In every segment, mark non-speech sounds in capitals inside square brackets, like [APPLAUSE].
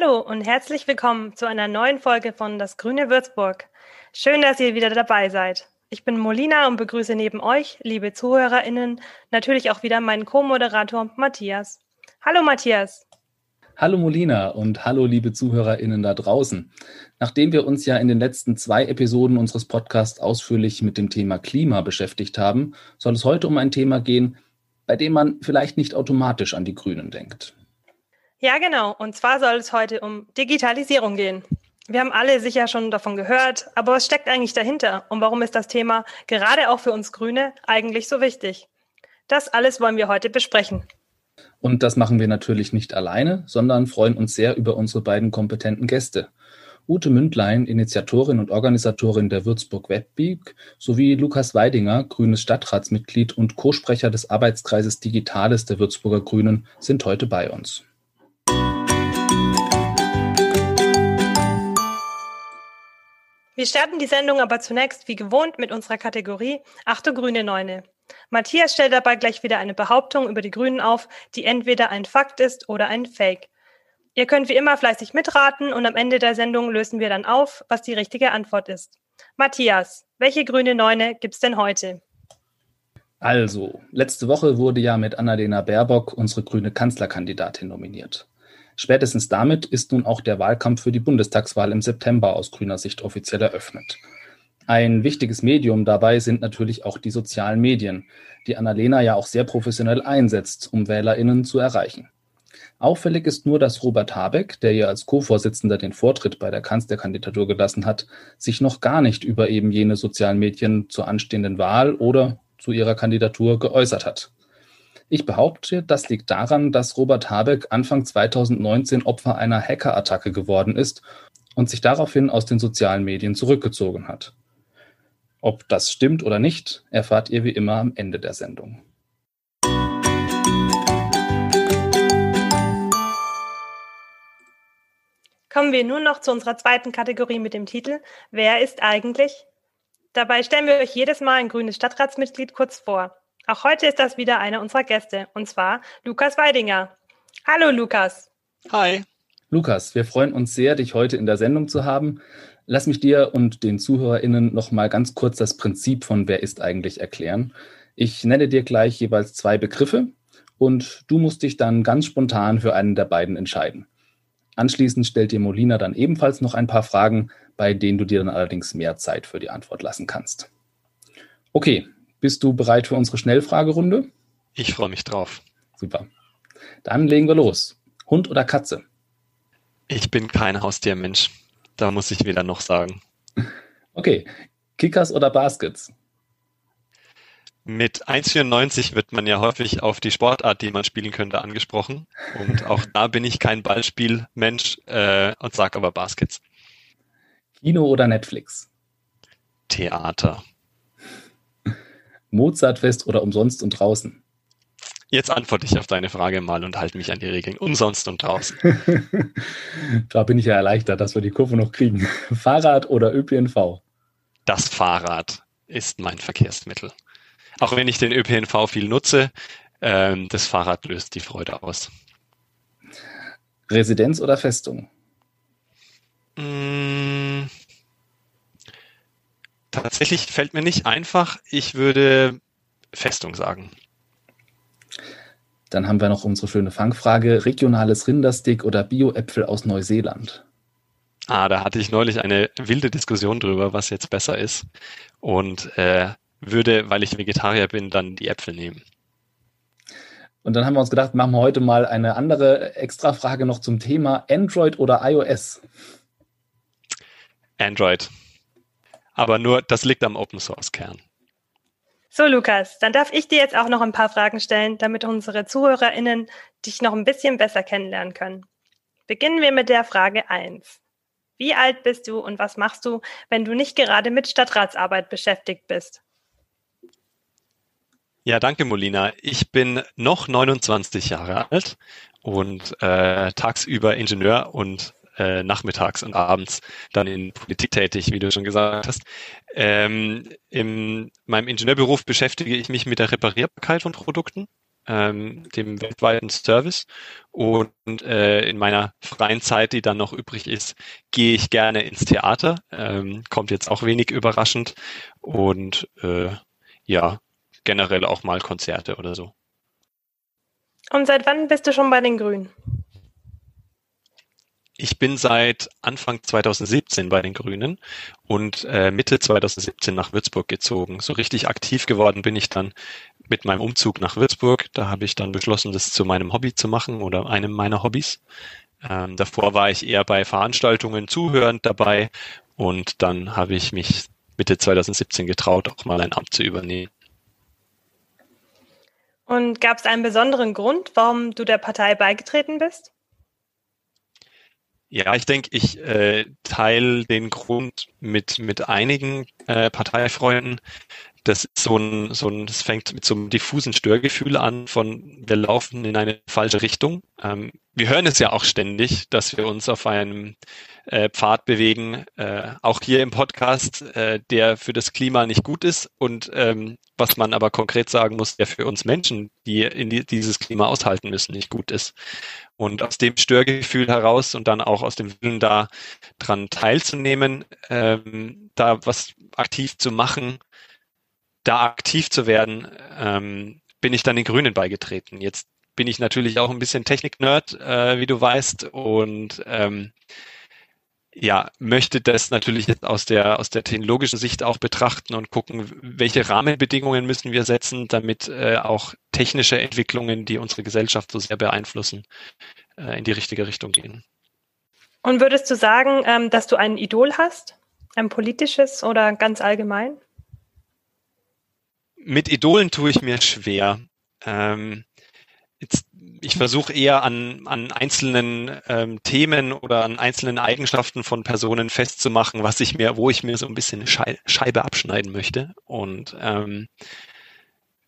Hallo und herzlich willkommen zu einer neuen Folge von Das Grüne Würzburg. Schön, dass ihr wieder dabei seid. Ich bin Molina und begrüße neben euch, liebe ZuhörerInnen, natürlich auch wieder meinen Co-Moderator Matthias. Hallo Matthias. Hallo Molina und hallo liebe ZuhörerInnen da draußen. Nachdem wir uns ja in den letzten zwei Episoden unseres Podcasts ausführlich mit dem Thema Klima beschäftigt haben, soll es heute um ein Thema gehen, bei dem man vielleicht nicht automatisch an die Grünen denkt. Ja, genau. Und zwar soll es heute um Digitalisierung gehen. Wir haben alle sicher schon davon gehört, aber was steckt eigentlich dahinter und warum ist das Thema gerade auch für uns Grüne eigentlich so wichtig? Das alles wollen wir heute besprechen. Und das machen wir natürlich nicht alleine, sondern freuen uns sehr über unsere beiden kompetenten Gäste. Ute Mündlein, Initiatorin und Organisatorin der Würzburg Webweek, sowie Lukas Weidinger, grünes Stadtratsmitglied und Co-Sprecher des Arbeitskreises Digitales der Würzburger Grünen, sind heute bei uns. Wir starten die Sendung aber zunächst wie gewohnt mit unserer Kategorie Achte Grüne Neune. Matthias stellt dabei gleich wieder eine Behauptung über die Grünen auf, die entweder ein Fakt ist oder ein Fake. Ihr könnt wie immer fleißig mitraten und am Ende der Sendung lösen wir dann auf, was die richtige Antwort ist. Matthias, welche grüne Neune gibt's denn heute? Also, letzte Woche wurde ja mit Annalena Baerbock unsere grüne Kanzlerkandidatin nominiert. Spätestens damit ist nun auch der Wahlkampf für die Bundestagswahl im September aus grüner Sicht offiziell eröffnet. Ein wichtiges Medium dabei sind natürlich auch die sozialen Medien, die Annalena ja auch sehr professionell einsetzt, um WählerInnen zu erreichen. Auffällig ist nur, dass Robert Habeck, der ihr als Co-Vorsitzender den Vortritt bei der Kanzlerkandidatur gelassen hat, sich noch gar nicht über eben jene sozialen Medien zur anstehenden Wahl oder zu ihrer Kandidatur geäußert hat. Ich behaupte, das liegt daran, dass Robert Habeck Anfang 2019 Opfer einer Hackerattacke geworden ist und sich daraufhin aus den sozialen Medien zurückgezogen hat. Ob das stimmt oder nicht, erfahrt ihr wie immer am Ende der Sendung. Kommen wir nun noch zu unserer zweiten Kategorie mit dem Titel Wer ist eigentlich? Dabei stellen wir euch jedes Mal ein grünes Stadtratsmitglied kurz vor. Auch heute ist das wieder einer unserer Gäste, und zwar Lukas Weidinger. Hallo Lukas. Hi. Lukas, wir freuen uns sehr, dich heute in der Sendung zu haben. Lass mich dir und den ZuhörerInnen noch mal ganz kurz das Prinzip von Wer ist eigentlich erklären. Ich nenne dir gleich jeweils zwei Begriffe und du musst dich dann ganz spontan für einen der beiden entscheiden. Anschließend stellt dir Molina dann ebenfalls noch ein paar Fragen, bei denen du dir dann allerdings mehr Zeit für die Antwort lassen kannst. Okay, bist du bereit für unsere Schnellfragerunde? Ich freue mich drauf. Super. Dann legen wir los. Hund oder Katze? Ich bin kein Haustiermensch. Da muss ich weder noch sagen. Okay. Kickers oder Baskets? Mit 1,94 wird man ja häufig auf die Sportart, die man spielen könnte, angesprochen. Und auch da bin ich kein Ballspielmensch äh, und sage aber Baskets. Kino oder Netflix? Theater. Mozartfest oder umsonst und draußen? Jetzt antworte ich auf deine Frage mal und halte mich an die Regeln. Umsonst und draußen. [LAUGHS] da bin ich ja erleichtert, dass wir die Kurve noch kriegen. Fahrrad oder ÖPNV? Das Fahrrad ist mein Verkehrsmittel. Auch wenn ich den ÖPNV viel nutze, ähm, das Fahrrad löst die Freude aus. Residenz oder Festung? Mmh Tatsächlich fällt mir nicht einfach. Ich würde Festung sagen. Dann haben wir noch unsere schöne Fangfrage: regionales Rinderstick oder Bio-Äpfel aus Neuseeland? Ah, da hatte ich neulich eine wilde Diskussion drüber, was jetzt besser ist. Und äh, würde, weil ich Vegetarier bin, dann die Äpfel nehmen. Und dann haben wir uns gedacht, machen wir heute mal eine andere Extrafrage noch zum Thema Android oder iOS. Android. Aber nur, das liegt am Open Source Kern. So, Lukas, dann darf ich dir jetzt auch noch ein paar Fragen stellen, damit unsere ZuhörerInnen dich noch ein bisschen besser kennenlernen können. Beginnen wir mit der Frage 1. Wie alt bist du und was machst du, wenn du nicht gerade mit Stadtratsarbeit beschäftigt bist? Ja, danke, Molina. Ich bin noch 29 Jahre alt und äh, tagsüber Ingenieur und äh, nachmittags und abends dann in Politik tätig, wie du schon gesagt hast. Ähm, in meinem Ingenieurberuf beschäftige ich mich mit der Reparierbarkeit von Produkten. ähm, dem weltweiten Service. Und äh, in meiner freien Zeit, die dann noch übrig ist, gehe ich gerne ins Theater. Ähm, kommt jetzt auch wenig überraschend. Und äh, ja, generell auch mal Konzerte oder so. Und seit wann bist du schon bei den Grünen? Ich bin seit Anfang 2017 bei den Grünen und äh, Mitte 2017 nach Würzburg gezogen. So richtig aktiv geworden bin ich dann mit meinem Umzug nach Würzburg. Da habe ich dann beschlossen, das zu meinem Hobby zu machen oder einem meiner Hobbys. Ähm, davor war ich eher bei Veranstaltungen zuhörend dabei und dann habe ich mich Mitte 2017 getraut, auch mal ein Amt zu übernehmen. Und gab es einen besonderen Grund, warum du der Partei beigetreten bist? Ja, ich denke, ich äh, teile den Grund mit, mit einigen äh, Parteifreunden. Das ist so ein, so ein, das fängt mit so einem diffusen Störgefühl an von wir laufen in eine falsche Richtung. Ähm, wir hören es ja auch ständig, dass wir uns auf einem äh, Pfad bewegen, äh, auch hier im Podcast, äh, der für das Klima nicht gut ist und ähm, was man aber konkret sagen muss, der für uns Menschen, die in die, dieses Klima aushalten müssen, nicht gut ist. Und aus dem Störgefühl heraus und dann auch aus dem Willen da dran teilzunehmen, ähm, da was aktiv zu machen, da aktiv zu werden, ähm, bin ich dann den Grünen beigetreten. Jetzt bin ich natürlich auch ein bisschen Technik-Nerd, äh, wie du weißt, und ähm, ja, möchte das natürlich jetzt aus der, aus der technologischen Sicht auch betrachten und gucken, welche Rahmenbedingungen müssen wir setzen, damit äh, auch technische Entwicklungen, die unsere Gesellschaft so sehr beeinflussen, äh, in die richtige Richtung gehen. Und würdest du sagen, ähm, dass du ein Idol hast? Ein politisches oder ganz allgemein? Mit Idolen tue ich mir schwer. Ähm, jetzt ich versuche eher an, an einzelnen ähm, Themen oder an einzelnen Eigenschaften von Personen festzumachen, was ich mir, wo ich mir so ein bisschen eine Scheibe abschneiden möchte. Und ähm,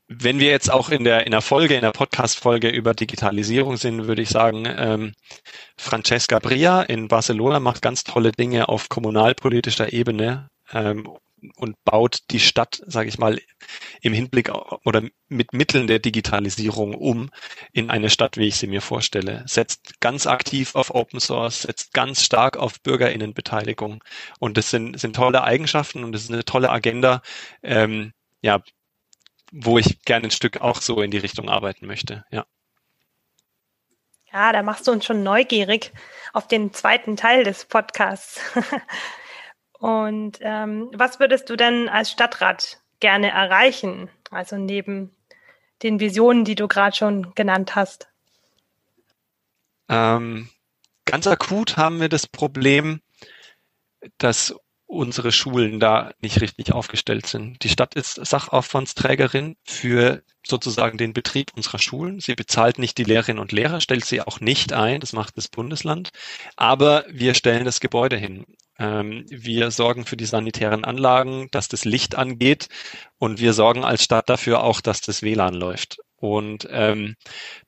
wenn wir jetzt auch in der in der Folge, in der Podcast-Folge über Digitalisierung sind, würde ich sagen, ähm, Francesca Bria in Barcelona macht ganz tolle Dinge auf kommunalpolitischer Ebene ähm, und baut die Stadt, sage ich mal, im Hinblick oder mit Mitteln der Digitalisierung um in eine Stadt, wie ich sie mir vorstelle. Setzt ganz aktiv auf Open Source, setzt ganz stark auf Bürgerinnenbeteiligung. Und das sind, sind tolle Eigenschaften und das ist eine tolle Agenda, ähm, ja, wo ich gerne ein Stück auch so in die Richtung arbeiten möchte, ja. Ja, da machst du uns schon neugierig auf den zweiten Teil des Podcasts. [LAUGHS] Und ähm, was würdest du denn als Stadtrat gerne erreichen? Also neben den Visionen, die du gerade schon genannt hast. Ähm, ganz akut haben wir das Problem, dass unsere Schulen da nicht richtig aufgestellt sind. Die Stadt ist Sachaufwandsträgerin für sozusagen den Betrieb unserer Schulen. Sie bezahlt nicht die Lehrerinnen und Lehrer, stellt sie auch nicht ein, das macht das Bundesland. Aber wir stellen das Gebäude hin. Ähm, wir sorgen für die sanitären Anlagen, dass das Licht angeht und wir sorgen als Stadt dafür auch, dass das WLAN läuft. Und ähm,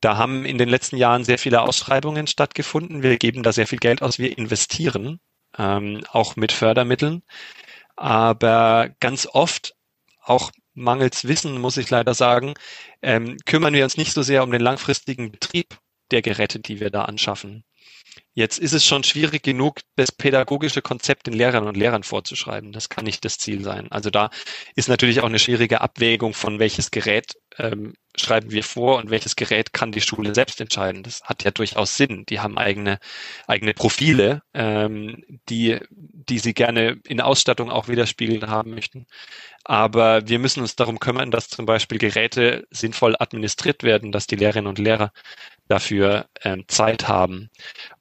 da haben in den letzten Jahren sehr viele Ausschreibungen stattgefunden. Wir geben da sehr viel Geld aus, wir investieren, ähm, auch mit Fördermitteln. Aber ganz oft, auch mangels Wissen, muss ich leider sagen, ähm, kümmern wir uns nicht so sehr um den langfristigen Betrieb der Geräte, die wir da anschaffen. Jetzt ist es schon schwierig genug, das pädagogische Konzept den Lehrern und Lehrern vorzuschreiben. Das kann nicht das Ziel sein. Also da ist natürlich auch eine schwierige Abwägung von welches Gerät ähm, schreiben wir vor und welches Gerät kann die Schule selbst entscheiden. Das hat ja durchaus Sinn. Die haben eigene eigene Profile, ähm, die die sie gerne in Ausstattung auch widerspiegeln haben möchten. Aber wir müssen uns darum kümmern, dass zum Beispiel Geräte sinnvoll administriert werden, dass die Lehrerinnen und Lehrer dafür ähm, Zeit haben.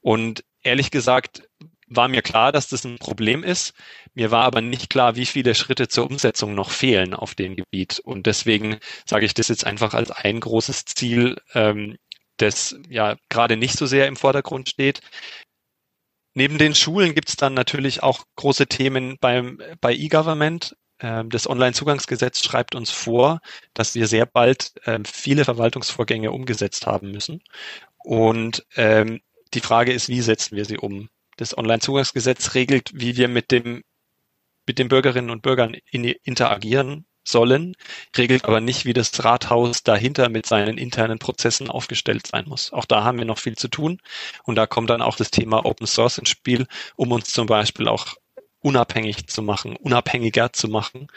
Und ehrlich gesagt war mir klar, dass das ein Problem ist. Mir war aber nicht klar, wie viele Schritte zur Umsetzung noch fehlen auf dem Gebiet. Und deswegen sage ich das jetzt einfach als ein großes Ziel, ähm, das ja gerade nicht so sehr im Vordergrund steht. Neben den Schulen gibt es dann natürlich auch große Themen beim, bei E-Government. Ähm, das Onlinezugangsgesetz schreibt uns vor, dass wir sehr bald ähm, viele Verwaltungsvorgänge umgesetzt haben müssen. Und ähm, die Frage ist, wie setzen wir sie um? Das Onlinezugangsgesetz regelt, wie wir mit dem mit den Bürgerinnen und Bürgern in, interagieren, sollen, regelt aber nicht, wie das Rathaus dahinter mit seinen internen Prozessen aufgestellt sein muss. Auch da haben wir noch viel zu tun. Und da kommt dann auch das Thema Open Source ins Spiel, um uns zum Beispiel auch unabhängig zu machen, unabhängiger zu machen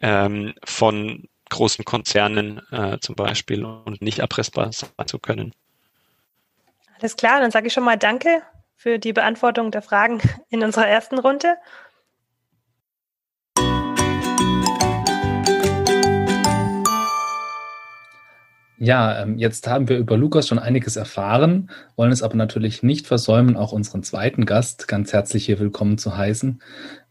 ähm, von großen Konzernen äh, zum Beispiel und nicht erpressbar sein zu können. Alles klar, dann sage ich schon mal Danke für die Beantwortung der Fragen in unserer ersten Runde. Ja, ähm, jetzt haben wir über Lukas schon einiges erfahren, wollen es aber natürlich nicht versäumen, auch unseren zweiten Gast ganz herzlich hier willkommen zu heißen.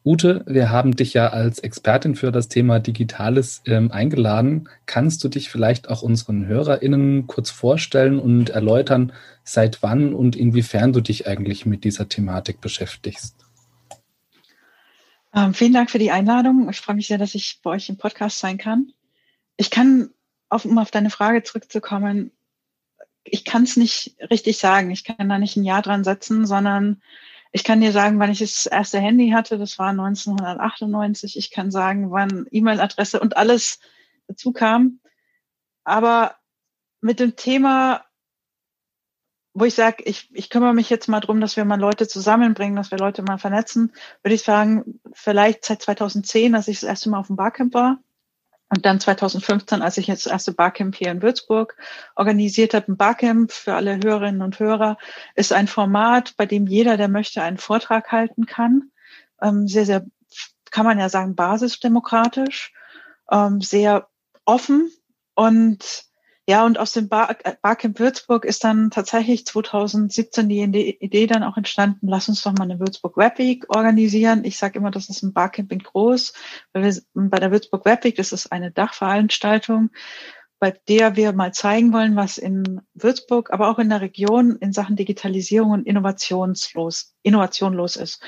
Ute, wir haben dich ja als Expertin für das Thema Digitales ähm, eingeladen. Kannst du dich vielleicht auch unseren HörerInnen kurz vorstellen und erläutern, seit wann und inwiefern du dich eigentlich mit dieser Thematik beschäftigst? Ähm, vielen Dank für die Einladung. Ich freue mich sehr, dass ich bei euch im Podcast sein kann. Ich kann auf, um auf deine Frage zurückzukommen, ich kann es nicht richtig sagen. Ich kann da nicht ein Jahr dran setzen, sondern ich kann dir sagen, wann ich das erste Handy hatte, das war 1998. Ich kann sagen, wann E-Mail-Adresse und alles dazu kam. Aber mit dem Thema, wo ich sage, ich, ich kümmere mich jetzt mal drum, dass wir mal Leute zusammenbringen, dass wir Leute mal vernetzen, würde ich sagen, vielleicht seit 2010, als ich das erste Mal auf dem Barcamp war. Und dann 2015, als ich jetzt das erste Barcamp hier in Würzburg organisiert habe, ein Barcamp für alle Hörerinnen und Hörer, ist ein Format, bei dem jeder, der möchte, einen Vortrag halten kann. Ähm, sehr, sehr, kann man ja sagen, basisdemokratisch, ähm, sehr offen und ja, und aus dem äh, Barcamp Würzburg ist dann tatsächlich 2017 die Idee dann auch entstanden, lass uns doch mal eine Würzburg Web Week organisieren. Ich sage immer, das ist ein Barcamp in groß, weil wir bei der Würzburg Web Week, das ist eine Dachveranstaltung, bei der wir mal zeigen wollen, was in Würzburg, aber auch in der Region in Sachen Digitalisierung und Innovationslos, Innovation los ist.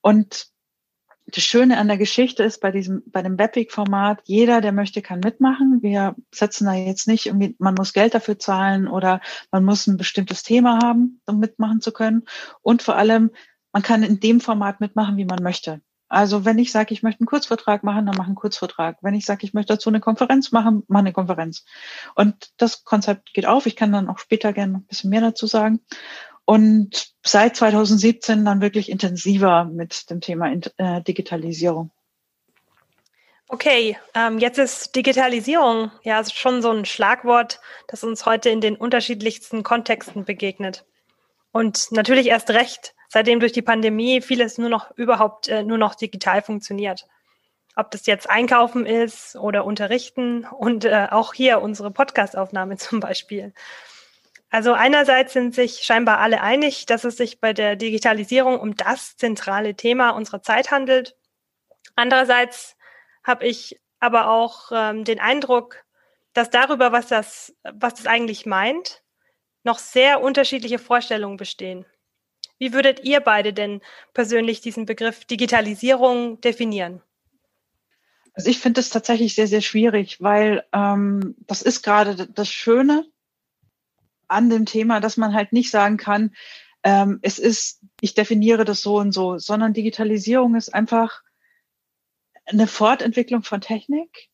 Und das Schöne an der Geschichte ist bei diesem, bei dem Webweg-Format, jeder, der möchte, kann mitmachen. Wir setzen da jetzt nicht irgendwie, man muss Geld dafür zahlen oder man muss ein bestimmtes Thema haben, um mitmachen zu können. Und vor allem, man kann in dem Format mitmachen, wie man möchte. Also wenn ich sage, ich möchte einen Kurzvortrag machen, dann mache einen Kurzvortrag. Wenn ich sage, ich möchte dazu eine Konferenz machen, mache eine Konferenz. Und das Konzept geht auf. Ich kann dann auch später gerne noch ein bisschen mehr dazu sagen und seit 2017 dann wirklich intensiver mit dem Thema äh, Digitalisierung. Okay, ähm, jetzt ist Digitalisierung ja schon so ein Schlagwort, das uns heute in den unterschiedlichsten Kontexten begegnet. Und natürlich erst recht, seitdem durch die Pandemie vieles nur noch überhaupt äh, nur noch digital funktioniert. Ob das jetzt Einkaufen ist oder Unterrichten und äh, auch hier unsere Podcastaufnahme [LAUGHS] zum Beispiel. Also einerseits sind sich scheinbar alle einig, dass es sich bei der Digitalisierung um das zentrale Thema unserer Zeit handelt. Andererseits habe ich aber auch ähm, den Eindruck, dass darüber, was das, was das eigentlich meint, noch sehr unterschiedliche Vorstellungen bestehen. Wie würdet ihr beide denn persönlich diesen Begriff Digitalisierung definieren? Also ich finde es tatsächlich sehr, sehr schwierig, weil ähm, das ist gerade das Schöne an dem Thema, dass man halt nicht sagen kann, ähm, es ist, ich definiere das so und so, sondern Digitalisierung ist einfach eine Fortentwicklung von Technik.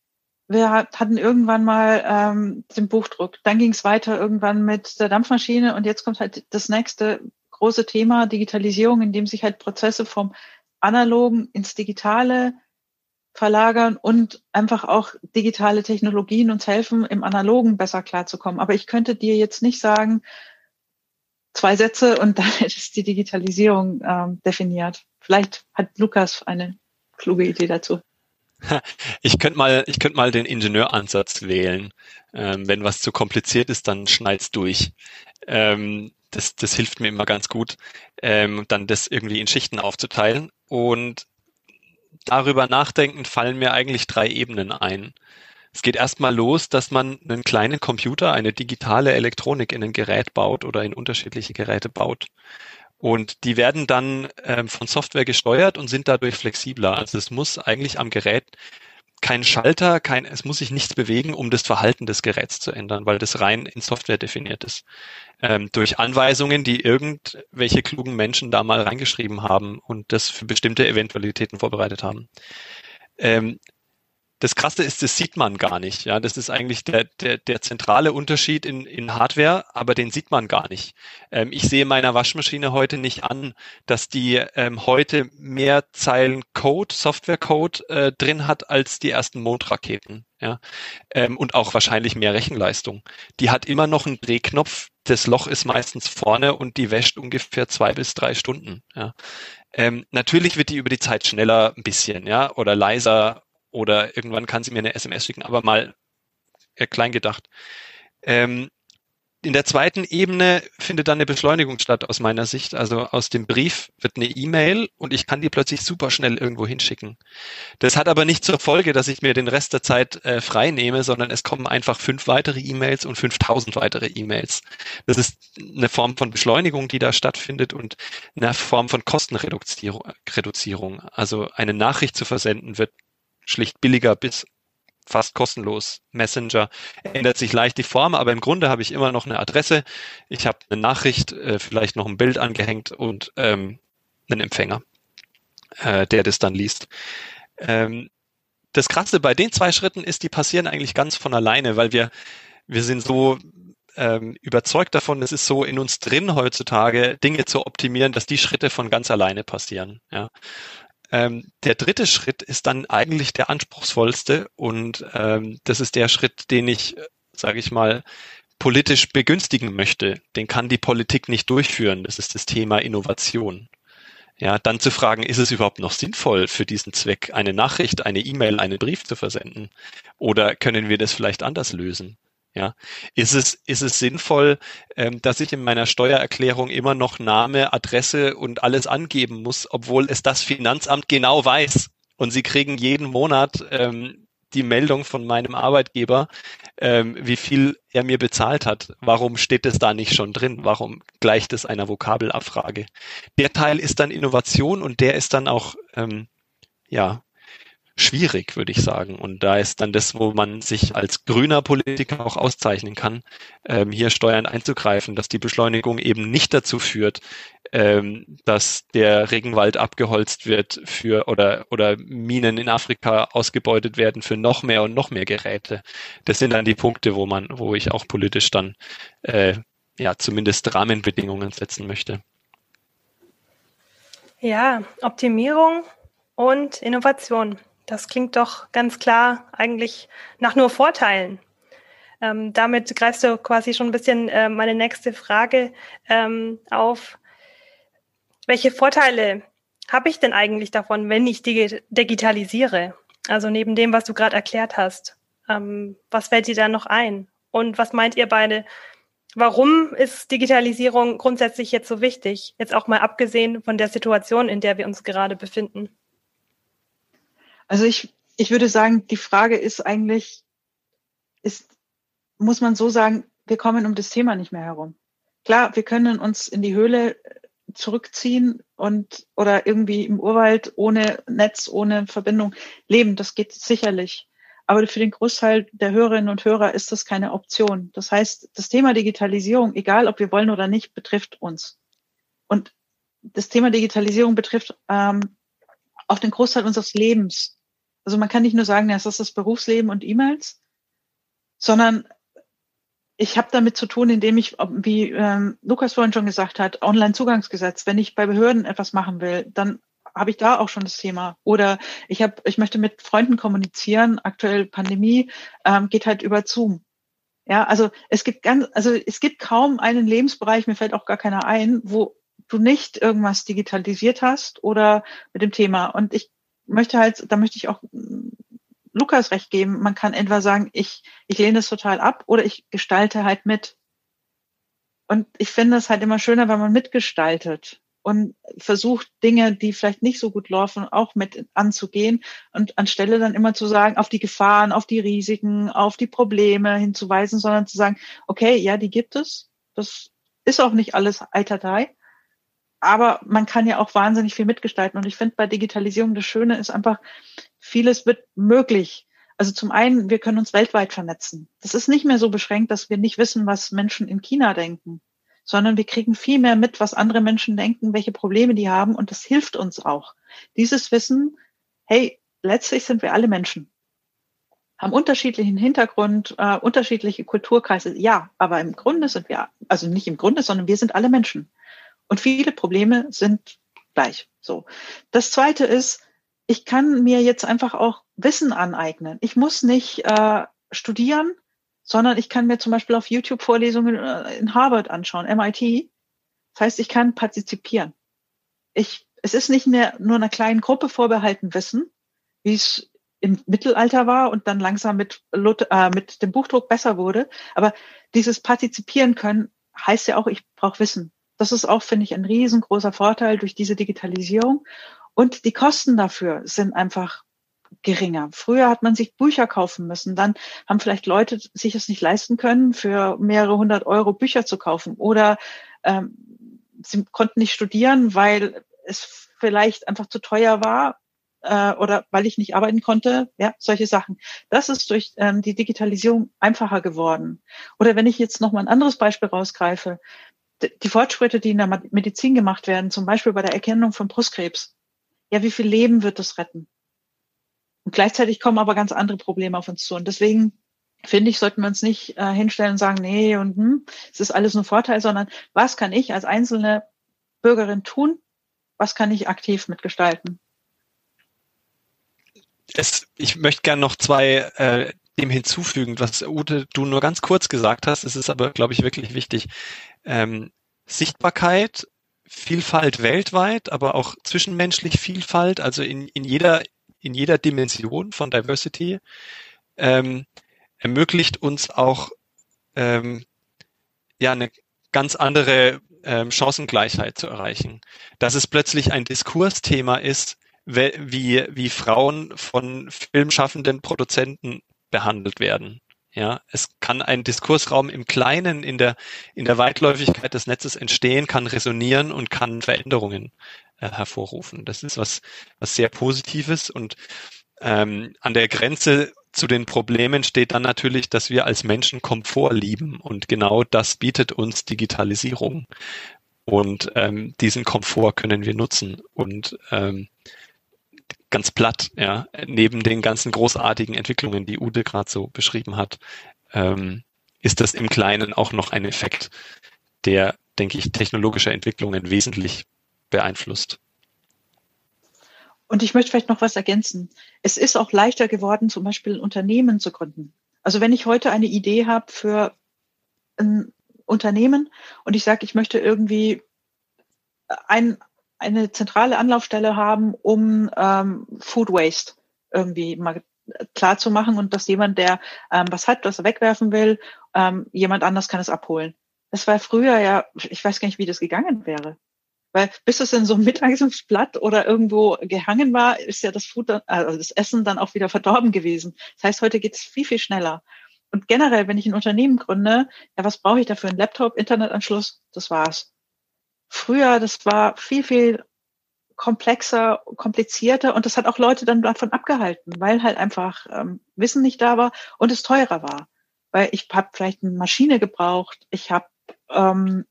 Wir hatten irgendwann mal ähm, den Buchdruck, dann ging es weiter irgendwann mit der Dampfmaschine und jetzt kommt halt das nächste große Thema Digitalisierung, in dem sich halt Prozesse vom analogen ins digitale verlagern und einfach auch digitale Technologien uns helfen, im Analogen besser klarzukommen. Aber ich könnte dir jetzt nicht sagen, zwei Sätze und [LAUGHS] dann ist die Digitalisierung ähm, definiert. Vielleicht hat Lukas eine kluge Idee dazu. [LAUGHS] Ich könnte mal, ich könnte mal den Ingenieuransatz wählen. Ähm, wenn was zu kompliziert ist, dann schneid's durch. Ähm, das, das hilft mir immer ganz gut, ähm, dann das irgendwie in Schichten aufzuteilen. Und darüber nachdenken, fallen mir eigentlich drei Ebenen ein. Es geht erstmal los, dass man einen kleinen Computer, eine digitale Elektronik in ein Gerät baut oder in unterschiedliche Geräte baut. Und die werden dann ähm, von Software gesteuert und sind dadurch flexibler. Also es muss eigentlich am Gerät kein Schalter, kein, es muss sich nichts bewegen, um das Verhalten des Geräts zu ändern, weil das rein in Software definiert ist. Ähm, durch Anweisungen, die irgendwelche klugen Menschen da mal reingeschrieben haben und das für bestimmte Eventualitäten vorbereitet haben. Ähm, das Krasse ist, das sieht man gar nicht. Ja, das ist eigentlich der, der, der zentrale Unterschied in, in Hardware, aber den sieht man gar nicht. Ähm, ich sehe meiner Waschmaschine heute nicht an, dass die ähm, heute mehr Zeilen Code, Softwarecode äh, drin hat als die ersten Mondraketen. Ja, ähm, und auch wahrscheinlich mehr Rechenleistung. Die hat immer noch einen Drehknopf. Das Loch ist meistens vorne und die wäscht ungefähr zwei bis drei Stunden. Ja. Ähm, natürlich wird die über die Zeit schneller ein bisschen, ja, oder leiser oder irgendwann kann sie mir eine SMS schicken, aber mal äh, klein gedacht. Ähm, in der zweiten Ebene findet dann eine Beschleunigung statt aus meiner Sicht. Also aus dem Brief wird eine E-Mail und ich kann die plötzlich super schnell irgendwo hinschicken. Das hat aber nicht zur Folge, dass ich mir den Rest der Zeit äh, frei nehme, sondern es kommen einfach fünf weitere E-Mails und 5000 weitere E-Mails. Das ist eine Form von Beschleunigung, die da stattfindet und eine Form von Kostenreduzierung. Also eine Nachricht zu versenden wird schlicht billiger bis fast kostenlos. Messenger ändert sich leicht die Form, aber im Grunde habe ich immer noch eine Adresse. Ich habe eine Nachricht, äh, vielleicht noch ein Bild angehängt und ähm, einen Empfänger, äh, der das dann liest. Ähm, das Krasse bei den zwei Schritten ist, die passieren eigentlich ganz von alleine, weil wir wir sind so ähm, überzeugt davon, es ist so in uns drin heutzutage, Dinge zu optimieren, dass die Schritte von ganz alleine passieren. Ja. Ähm, der dritte Schritt ist dann eigentlich der anspruchsvollste und ähm, das ist der Schritt, den ich, sage ich mal, politisch begünstigen möchte. Den kann die Politik nicht durchführen. Das ist das Thema Innovation. Ja, dann zu fragen, ist es überhaupt noch sinnvoll für diesen Zweck, eine Nachricht, eine E-Mail, einen Brief zu versenden? Oder können wir das vielleicht anders lösen? Ja, ist es, ist es sinnvoll, ähm, dass ich in meiner Steuererklärung immer noch Name, Adresse und alles angeben muss, obwohl es das Finanzamt genau weiß? Und sie kriegen jeden Monat ähm, die Meldung von meinem Arbeitgeber, ähm, wie viel er mir bezahlt hat. Warum steht es da nicht schon drin? Warum gleicht es einer Vokabelabfrage? Der Teil ist dann Innovation und der ist dann auch ähm, ja schwierig, würde ich sagen. Und da ist dann das, wo man sich als grüner Politiker auch auszeichnen kann, ähm, hier Steuern einzugreifen, dass die Beschleunigung eben nicht dazu führt, ähm, dass der Regenwald abgeholzt wird für oder oder Minen in Afrika ausgebeutet werden für noch mehr und noch mehr Geräte. Das sind dann die Punkte, wo man, wo ich auch politisch dann äh, ja zumindest Rahmenbedingungen setzen möchte. Ja, Optimierung und Innovation. Das klingt doch ganz klar eigentlich nach nur Vorteilen. Ähm, damit greifst du quasi schon ein bisschen äh, meine nächste Frage ähm, auf. Welche Vorteile habe ich denn eigentlich davon, wenn ich dig digitalisiere? Also neben dem, was du gerade erklärt hast. Ähm, was fällt dir da noch ein? Und was meint ihr beide? Warum ist Digitalisierung grundsätzlich jetzt so wichtig? Jetzt auch mal abgesehen von der Situation, in der wir uns gerade befinden. Also ich, ich würde sagen, die Frage ist eigentlich, ist, muss man so sagen, wir kommen um das Thema nicht mehr herum. Klar, wir können uns in die Höhle zurückziehen und oder irgendwie im Urwald ohne Netz, ohne Verbindung leben. Das geht sicherlich. Aber für den Großteil der Hörerinnen und Hörer ist das keine Option. Das heißt, das Thema Digitalisierung, egal ob wir wollen oder nicht, betrifft uns. Und das Thema Digitalisierung betrifft ähm, auch den Großteil unseres Lebens. Also man kann nicht nur sagen, das ist das Berufsleben und E-Mails, sondern ich habe damit zu tun, indem ich, wie ähm, Lukas vorhin schon gesagt hat, Online-Zugangsgesetz, wenn ich bei Behörden etwas machen will, dann habe ich da auch schon das Thema. Oder ich habe, ich möchte mit Freunden kommunizieren, aktuell Pandemie, ähm, geht halt über Zoom. Ja, also es gibt ganz, also es gibt kaum einen Lebensbereich, mir fällt auch gar keiner ein, wo du nicht irgendwas digitalisiert hast oder mit dem Thema. Und ich möchte halt, da möchte ich auch mm, Lukas recht geben. Man kann entweder sagen, ich, ich lehne es total ab oder ich gestalte halt mit. Und ich finde es halt immer schöner, wenn man mitgestaltet und versucht, Dinge, die vielleicht nicht so gut laufen, auch mit anzugehen und anstelle dann immer zu sagen, auf die Gefahren, auf die Risiken, auf die Probleme hinzuweisen, sondern zu sagen, okay, ja, die gibt es. Das ist auch nicht alles Eitertei aber man kann ja auch wahnsinnig viel mitgestalten. Und ich finde bei Digitalisierung das Schöne ist einfach, vieles wird möglich. Also zum einen, wir können uns weltweit vernetzen. Das ist nicht mehr so beschränkt, dass wir nicht wissen, was Menschen in China denken, sondern wir kriegen viel mehr mit, was andere Menschen denken, welche Probleme die haben. Und das hilft uns auch. Dieses Wissen, hey, letztlich sind wir alle Menschen. haben unterschiedlichen Hintergrund, äh, unterschiedliche Kulturkreise. Ja, aber im Grunde sind wir, also nicht im Grunde, sondern wir sind alle Menschen. Und viele Probleme sind gleich. So. Das zweite ist, ich kann mir jetzt einfach auch Wissen aneignen. Ich muss nicht äh, studieren, sondern ich kann mir zum Beispiel auf YouTube Vorlesungen äh, in Harvard anschauen, MIT. Das heißt, ich kann partizipieren. Ich, es ist nicht mehr nur einer kleinen Gruppe vorbehalten Wissen, wie es im Mittelalter war und dann langsam mit, äh, mit dem Buchdruck besser wurde. Aber dieses Partizipieren können heißt ja auch, ich brauche Wissen. Das ist auch, finde ich, ein riesengroßer Vorteil durch diese Digitalisierung. Und die Kosten dafür sind einfach geringer. Früher hat man sich Bücher kaufen müssen. Dann haben vielleicht Leute sich es nicht leisten können, für mehrere hundert Euro Bücher zu kaufen. Oder ähm, sie konnten nicht studieren, weil es vielleicht einfach zu teuer war äh, oder weil ich nicht arbeiten konnte. Ja, solche Sachen. Das ist durch ähm, die Digitalisierung einfacher geworden. Oder wenn ich jetzt noch mal ein anderes Beispiel rausgreife, die Fortschritte, die in der Medizin gemacht werden, zum Beispiel bei der Erkennung von Brustkrebs. Ja, wie viel Leben wird das retten? Und gleichzeitig kommen aber ganz andere Probleme auf uns zu. Und deswegen finde ich, sollten wir uns nicht äh, hinstellen und sagen, nee, und hm, es ist alles nur Vorteil, sondern was kann ich als einzelne Bürgerin tun? Was kann ich aktiv mitgestalten? Es, ich möchte gerne noch zwei äh, dem hinzufügen, was Ute, du nur ganz kurz gesagt hast. Es ist aber, glaube ich, wirklich wichtig. Ähm, Sichtbarkeit, Vielfalt weltweit, aber auch zwischenmenschlich Vielfalt, also in, in jeder in jeder Dimension von Diversity ähm, ermöglicht uns auch ähm, ja eine ganz andere ähm, Chancengleichheit zu erreichen. Dass es plötzlich ein Diskursthema ist, wie, wie Frauen von filmschaffenden Produzenten behandelt werden. Ja, es kann ein Diskursraum im Kleinen in der, in der Weitläufigkeit des Netzes entstehen, kann resonieren und kann Veränderungen äh, hervorrufen. Das ist was, was sehr Positives und ähm, an der Grenze zu den Problemen steht dann natürlich, dass wir als Menschen Komfort lieben und genau das bietet uns Digitalisierung. Und ähm, diesen Komfort können wir nutzen. Und ähm, ganz platt, ja, neben den ganzen großartigen Entwicklungen, die Ude gerade so beschrieben hat, ähm, ist das im Kleinen auch noch ein Effekt, der, denke ich, technologische Entwicklungen wesentlich beeinflusst. Und ich möchte vielleicht noch was ergänzen. Es ist auch leichter geworden, zum Beispiel ein Unternehmen zu gründen. Also wenn ich heute eine Idee habe für ein Unternehmen und ich sage, ich möchte irgendwie ein, eine zentrale Anlaufstelle haben, um ähm, Food Waste irgendwie mal klar zu machen und dass jemand, der ähm, was hat, was er wegwerfen will, ähm, jemand anders kann es abholen. Das war früher ja, ich weiß gar nicht, wie das gegangen wäre. Weil bis es in so einem Mittagsblatt oder irgendwo gehangen war, ist ja das Food, also das Essen dann auch wieder verdorben gewesen. Das heißt, heute geht es viel, viel schneller. Und generell, wenn ich ein Unternehmen gründe, ja, was brauche ich dafür? Ein Laptop, Internetanschluss, das war's. Früher, das war viel, viel komplexer, komplizierter und das hat auch Leute dann davon abgehalten, weil halt einfach ähm, Wissen nicht da war und es teurer war. Weil ich habe vielleicht eine Maschine gebraucht, ich habe ähm,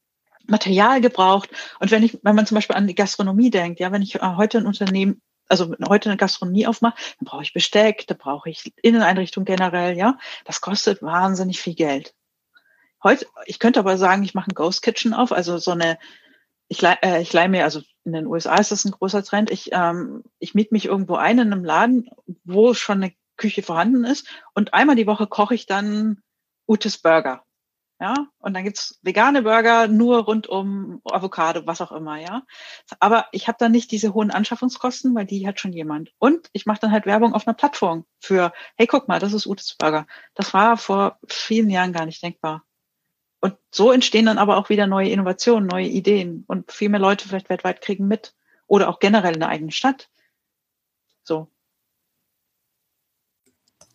Material gebraucht. Und wenn ich, wenn man zum Beispiel an die Gastronomie denkt, ja, wenn ich äh, heute ein Unternehmen, also heute eine Gastronomie aufmache, dann brauche ich Besteck, da brauche ich Inneneinrichtung generell, ja. Das kostet wahnsinnig viel Geld. Heute, ich könnte aber sagen, ich mache ein Ghost Kitchen auf, also so eine, ich, äh, ich leih mir, also in den USA ist das ein großer Trend, ich, ähm, ich miete mich irgendwo ein in einem Laden, wo schon eine Küche vorhanden ist und einmal die Woche koche ich dann Utes Burger. Ja, und dann gibt's vegane Burger nur rund um Avocado, was auch immer, ja. Aber ich habe dann nicht diese hohen Anschaffungskosten, weil die hat schon jemand. Und ich mache dann halt Werbung auf einer Plattform für, hey, guck mal, das ist Utes Burger. Das war vor vielen Jahren gar nicht denkbar. Und so entstehen dann aber auch wieder neue Innovationen, neue Ideen und viel mehr Leute vielleicht weltweit kriegen mit. Oder auch generell in der eigenen Stadt. So.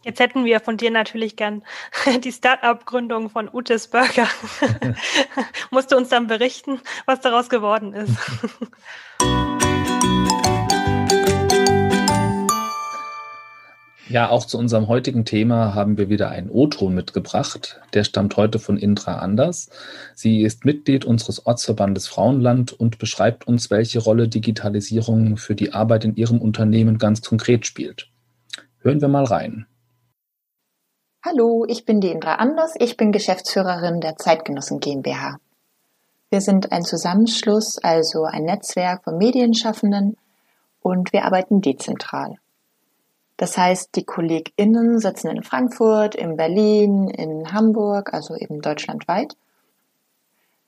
Jetzt hätten wir von dir natürlich gern [LAUGHS] die Start-up-Gründung von Utes Burger. [LAUGHS] Musst du uns dann berichten, was daraus geworden ist. [LAUGHS] Ja, auch zu unserem heutigen Thema haben wir wieder einen O-Ton mitgebracht. Der stammt heute von Indra Anders. Sie ist Mitglied unseres Ortsverbandes Frauenland und beschreibt uns, welche Rolle Digitalisierung für die Arbeit in ihrem Unternehmen ganz konkret spielt. Hören wir mal rein. Hallo, ich bin die Indra Anders. Ich bin Geschäftsführerin der Zeitgenossen GmbH. Wir sind ein Zusammenschluss, also ein Netzwerk von Medienschaffenden und wir arbeiten dezentral. Das heißt, die KollegInnen sitzen in Frankfurt, in Berlin, in Hamburg, also eben deutschlandweit.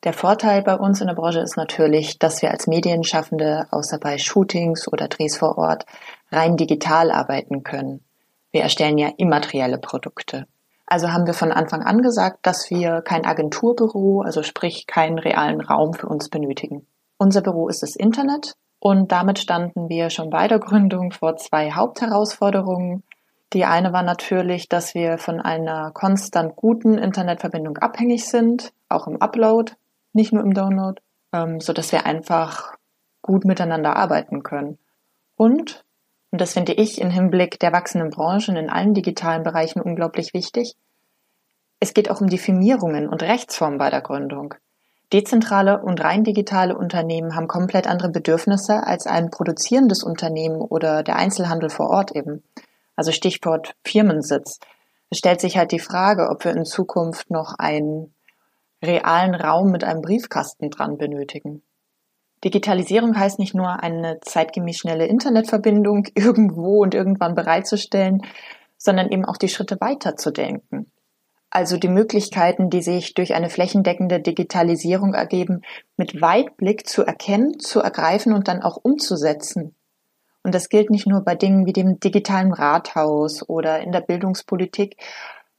Der Vorteil bei uns in der Branche ist natürlich, dass wir als Medienschaffende außer bei Shootings oder Drehs vor Ort rein digital arbeiten können. Wir erstellen ja immaterielle Produkte. Also haben wir von Anfang an gesagt, dass wir kein Agenturbüro, also sprich keinen realen Raum für uns benötigen. Unser Büro ist das Internet und damit standen wir schon bei der Gründung vor zwei Hauptherausforderungen. Die eine war natürlich, dass wir von einer konstant guten Internetverbindung abhängig sind, auch im Upload, nicht nur im Download, ähm, so dass wir einfach gut miteinander arbeiten können. Und und das finde ich im Hinblick der wachsenden Branchen in allen digitalen Bereichen unglaublich wichtig. Es geht auch um die Firmierungen und Rechtsformen bei der Gründung. Dezentrale und rein digitale Unternehmen haben komplett andere Bedürfnisse als ein produzierendes Unternehmen oder der Einzelhandel vor Ort eben. Also Stichwort Firmensitz. Es stellt sich halt die Frage, ob wir in Zukunft noch einen realen Raum mit einem Briefkasten dran benötigen. Digitalisierung heißt nicht nur eine zeitgemäß schnelle Internetverbindung [LAUGHS] irgendwo und irgendwann bereitzustellen, sondern eben auch die Schritte weiterzudenken. Also die Möglichkeiten, die sich durch eine flächendeckende Digitalisierung ergeben, mit Weitblick zu erkennen, zu ergreifen und dann auch umzusetzen. Und das gilt nicht nur bei Dingen wie dem digitalen Rathaus oder in der Bildungspolitik,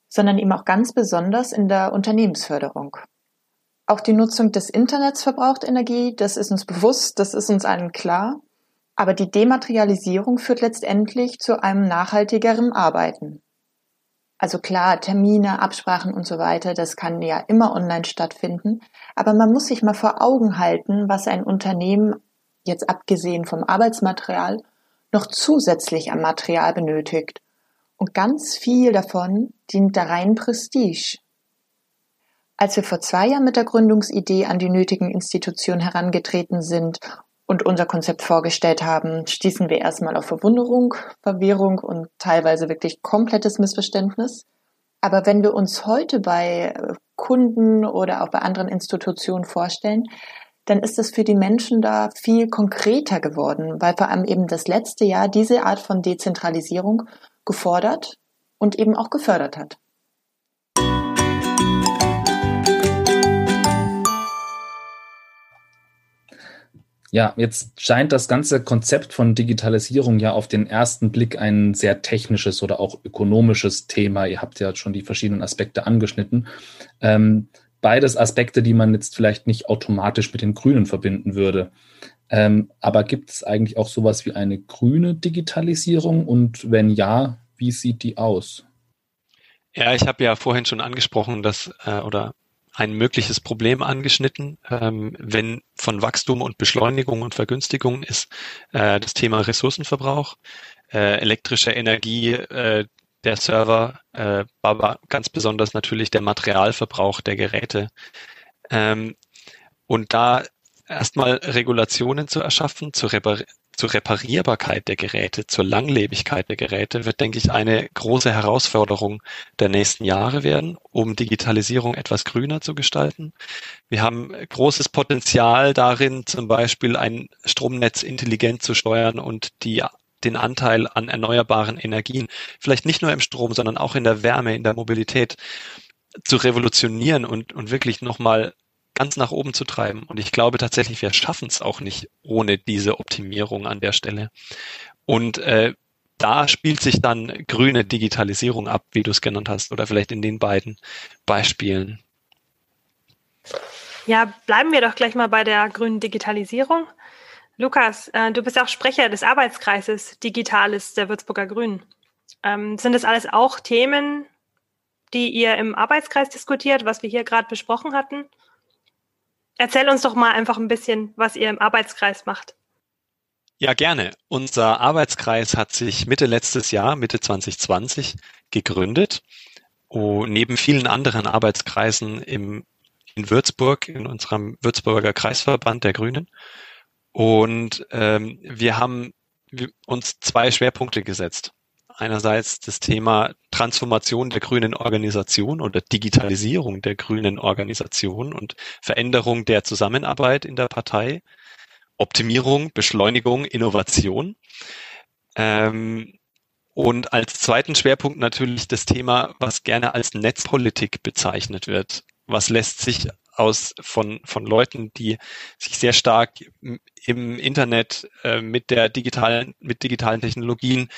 sondern eben auch ganz besonders in der Unternehmensförderung. Auch die Nutzung des Internets verbraucht Energie, das ist uns bewusst, das ist uns allen klar. Aber die Dematerialisierung führt letztendlich zu einem nachhaltigeren Arbeiten. Also klar, Termine, Absprachen und so weiter, das kann ja immer online stattfinden. Aber man muss sich mal vor Augen halten, was ein Unternehmen, jetzt abgesehen vom Arbeitsmaterial, noch zusätzlich am Material benötigt. Und ganz viel davon dient der reinen Prestige. Als wir vor zwei Jahren mit der Gründungsidee an die nötigen Institutionen herangetreten sind und unser Konzept vorgestellt haben, stießen wir erstmal auf Verwunderung, Verwirrung und teilweise wirklich komplettes Missverständnis. Aber wenn wir uns heute bei Kunden oder auch bei anderen Institutionen vorstellen, dann ist es für die Menschen da viel konkreter geworden, weil vor allem eben das letzte Jahr diese Art von Dezentralisierung gefordert und eben auch gefördert hat. Ja, jetzt scheint das ganze Konzept von Digitalisierung ja auf den ersten Blick ein sehr technisches oder auch ökonomisches Thema. Ihr habt ja schon die verschiedenen Aspekte angeschnitten. Ähm, beides Aspekte, die man jetzt vielleicht nicht automatisch mit den Grünen verbinden würde. Ähm, aber gibt es eigentlich auch sowas wie eine grüne Digitalisierung? Und wenn ja, wie sieht die aus? Ja, ich habe ja vorhin schon angesprochen, dass äh, oder ein mögliches Problem angeschnitten. Ähm, wenn von Wachstum und Beschleunigung und Vergünstigung ist äh, das Thema Ressourcenverbrauch, äh, elektrische Energie, äh, der Server, äh, aber ganz besonders natürlich der Materialverbrauch der Geräte. Ähm, und da erstmal Regulationen zu erschaffen, zu zur Reparierbarkeit der Geräte, zur Langlebigkeit der Geräte wird, denke ich, eine große Herausforderung der nächsten Jahre werden, um Digitalisierung etwas grüner zu gestalten. Wir haben großes Potenzial darin, zum Beispiel ein Stromnetz intelligent zu steuern und die den Anteil an erneuerbaren Energien, vielleicht nicht nur im Strom, sondern auch in der Wärme, in der Mobilität zu revolutionieren und, und wirklich nochmal ganz nach oben zu treiben. Und ich glaube tatsächlich, wir schaffen es auch nicht ohne diese Optimierung an der Stelle. Und äh, da spielt sich dann grüne Digitalisierung ab, wie du es genannt hast, oder vielleicht in den beiden Beispielen. Ja, bleiben wir doch gleich mal bei der grünen Digitalisierung. Lukas, äh, du bist auch Sprecher des Arbeitskreises Digitales der Würzburger Grünen. Ähm, sind das alles auch Themen, die ihr im Arbeitskreis diskutiert, was wir hier gerade besprochen hatten? Erzähl uns doch mal einfach ein bisschen, was ihr im Arbeitskreis macht. Ja, gerne. Unser Arbeitskreis hat sich Mitte letztes Jahr, Mitte 2020, gegründet. Oh, neben vielen anderen Arbeitskreisen im, in Würzburg, in unserem Würzburger Kreisverband der Grünen. Und ähm, wir haben uns zwei Schwerpunkte gesetzt. Einerseits das Thema Transformation der grünen Organisation oder Digitalisierung der grünen Organisation und Veränderung der Zusammenarbeit in der Partei, Optimierung, Beschleunigung, Innovation. Ähm, und als zweiten Schwerpunkt natürlich das Thema, was gerne als Netzpolitik bezeichnet wird. Was lässt sich aus von, von Leuten, die sich sehr stark im Internet äh, mit der digitalen, mit digitalen Technologien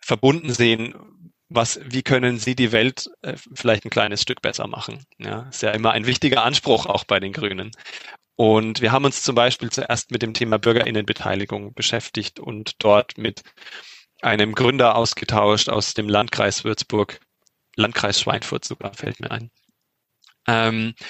verbunden sehen, was, wie können sie die Welt äh, vielleicht ein kleines Stück besser machen? Ja, ist ja immer ein wichtiger Anspruch auch bei den Grünen. Und wir haben uns zum Beispiel zuerst mit dem Thema Bürgerinnenbeteiligung beschäftigt und dort mit einem Gründer ausgetauscht aus dem Landkreis Würzburg, Landkreis Schweinfurt sogar, fällt mir ein. Ähm, äh,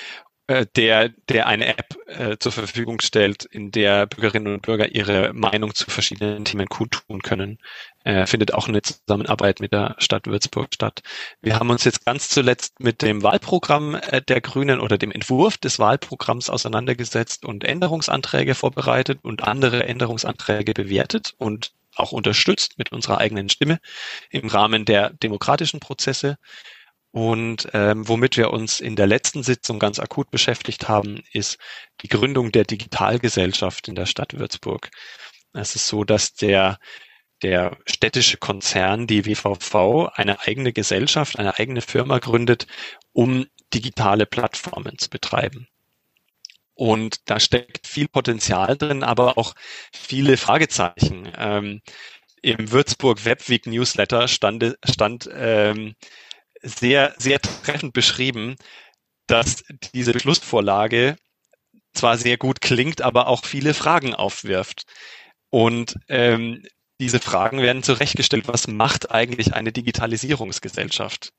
der, der eine App äh, zur Verfügung stellt, in der Bürgerinnen und Bürger ihre Meinung zu verschiedenen Themen kundtun können. Äh, findet auch eine Zusammenarbeit mit der Stadt Würzburg statt. Wir haben uns jetzt ganz zuletzt mit dem Wahlprogramm äh, der Grünen oder dem Entwurf des Wahlprogramms auseinandergesetzt und Änderungsanträge vorbereitet und andere Änderungsanträge bewertet und auch unterstützt mit unserer eigenen Stimme im Rahmen der demokratischen Prozesse. Und ähm, womit wir uns in der letzten Sitzung ganz akut beschäftigt haben, ist die Gründung der Digitalgesellschaft in der Stadt Würzburg. Es ist so, dass der, der städtische Konzern, die WVV, eine eigene Gesellschaft, eine eigene Firma gründet, um digitale Plattformen zu betreiben. Und da steckt viel Potenzial drin, aber auch viele Fragezeichen. Ähm, Im Würzburg Webweek Newsletter stand, stand ähm, sehr, sehr treffend beschrieben, dass diese Beschlussvorlage zwar sehr gut klingt, aber auch viele Fragen aufwirft. Und ähm, diese Fragen werden zurechtgestellt. Was macht eigentlich eine Digitalisierungsgesellschaft?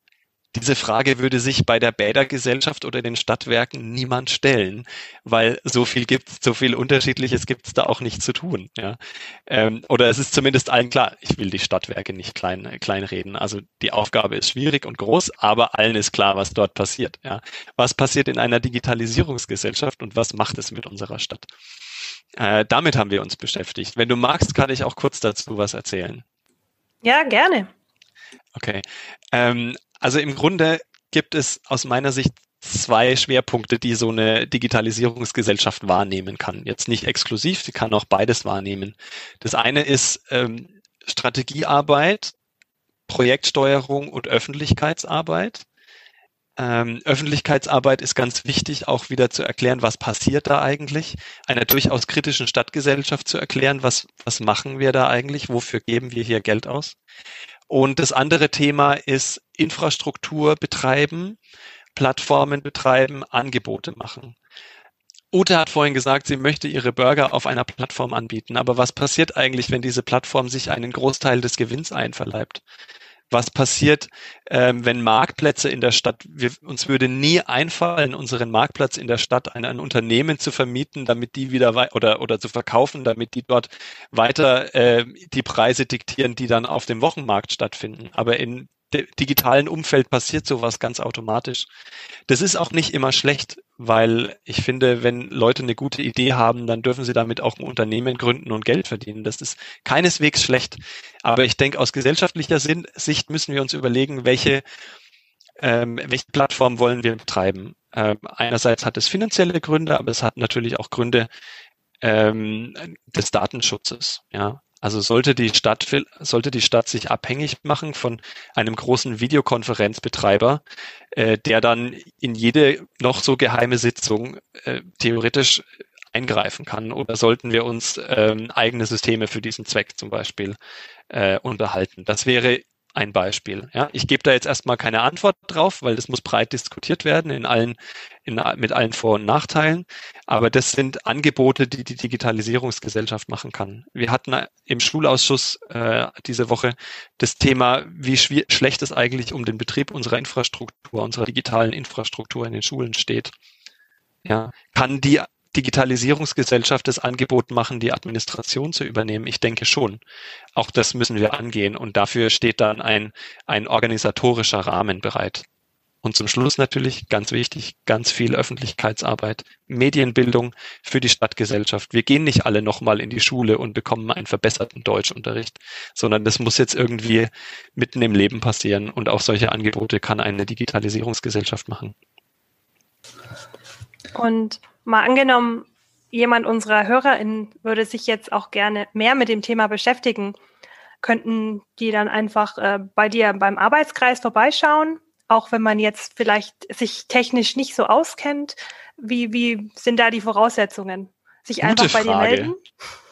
Diese Frage würde sich bei der Bädergesellschaft oder den Stadtwerken niemand stellen, weil so viel gibt, so viel Unterschiedliches gibt es da auch nicht zu tun. Ja. Ähm, oder es ist zumindest allen klar, ich will die Stadtwerke nicht klein, kleinreden. Also die Aufgabe ist schwierig und groß, aber allen ist klar, was dort passiert. Ja. Was passiert in einer Digitalisierungsgesellschaft und was macht es mit unserer Stadt? Äh, damit haben wir uns beschäftigt. Wenn du magst, kann ich auch kurz dazu was erzählen. Ja, gerne. Okay. Ähm, also im Grunde gibt es aus meiner Sicht zwei Schwerpunkte, die so eine Digitalisierungsgesellschaft wahrnehmen kann. Jetzt nicht exklusiv, sie kann auch beides wahrnehmen. Das eine ist ähm, Strategiearbeit, Projektsteuerung und Öffentlichkeitsarbeit. Ähm, Öffentlichkeitsarbeit ist ganz wichtig, auch wieder zu erklären, was passiert da eigentlich, einer durchaus kritischen Stadtgesellschaft zu erklären, was, was machen wir da eigentlich, wofür geben wir hier Geld aus. Und das andere Thema ist Infrastruktur betreiben, Plattformen betreiben, Angebote machen. Ute hat vorhin gesagt, sie möchte ihre Burger auf einer Plattform anbieten. Aber was passiert eigentlich, wenn diese Plattform sich einen Großteil des Gewinns einverleibt? Was passiert, ähm, wenn Marktplätze in der Stadt, wir, uns würde nie einfallen, unseren Marktplatz in der Stadt an ein Unternehmen zu vermieten, damit die wieder oder, oder zu verkaufen, damit die dort weiter äh, die Preise diktieren, die dann auf dem Wochenmarkt stattfinden. Aber in digitalen Umfeld passiert sowas ganz automatisch. Das ist auch nicht immer schlecht, weil ich finde, wenn Leute eine gute Idee haben, dann dürfen sie damit auch ein Unternehmen gründen und Geld verdienen. Das ist keineswegs schlecht. Aber ich denke, aus gesellschaftlicher Sicht müssen wir uns überlegen, welche, ähm, welche Plattform wollen wir betreiben. Ähm, einerseits hat es finanzielle Gründe, aber es hat natürlich auch Gründe ähm, des Datenschutzes. Ja, also sollte die Stadt, sollte die Stadt sich abhängig machen von einem großen Videokonferenzbetreiber, äh, der dann in jede noch so geheime Sitzung äh, theoretisch eingreifen kann? Oder sollten wir uns ähm, eigene Systeme für diesen Zweck zum Beispiel äh, unterhalten? Das wäre ein Beispiel. Ja, ich gebe da jetzt erstmal keine Antwort drauf, weil das muss breit diskutiert werden in allen, in, mit allen Vor- und Nachteilen. Aber das sind Angebote, die die Digitalisierungsgesellschaft machen kann. Wir hatten im Schulausschuss äh, diese Woche das Thema, wie schlecht es eigentlich um den Betrieb unserer Infrastruktur, unserer digitalen Infrastruktur in den Schulen steht. Ja, kann die Digitalisierungsgesellschaft das Angebot machen, die Administration zu übernehmen? Ich denke schon. Auch das müssen wir angehen und dafür steht dann ein, ein organisatorischer Rahmen bereit. Und zum Schluss natürlich, ganz wichtig, ganz viel Öffentlichkeitsarbeit, Medienbildung für die Stadtgesellschaft. Wir gehen nicht alle nochmal in die Schule und bekommen einen verbesserten Deutschunterricht, sondern das muss jetzt irgendwie mitten im Leben passieren. Und auch solche Angebote kann eine Digitalisierungsgesellschaft machen. Und mal angenommen, jemand unserer HörerInnen würde sich jetzt auch gerne mehr mit dem Thema beschäftigen. Könnten die dann einfach äh, bei dir beim Arbeitskreis vorbeischauen? Auch wenn man jetzt vielleicht sich technisch nicht so auskennt. Wie, wie sind da die Voraussetzungen? Sich Gute einfach bei Frage. dir melden?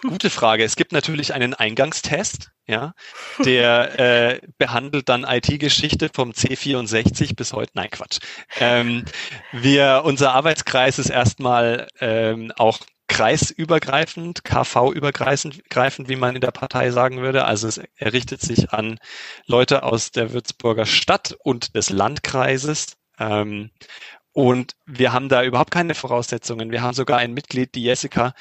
Gute Frage. Es gibt natürlich einen Eingangstest, ja, [LAUGHS] der äh, behandelt dann IT-Geschichte vom C64 bis heute. Nein, Quatsch. Ähm, wir, unser Arbeitskreis ist erstmal ähm, auch kreisübergreifend, KV-übergreifend, wie man in der Partei sagen würde. Also es errichtet sich an Leute aus der Würzburger Stadt und des Landkreises. Ähm, und wir haben da überhaupt keine Voraussetzungen. Wir haben sogar ein Mitglied, die Jessica,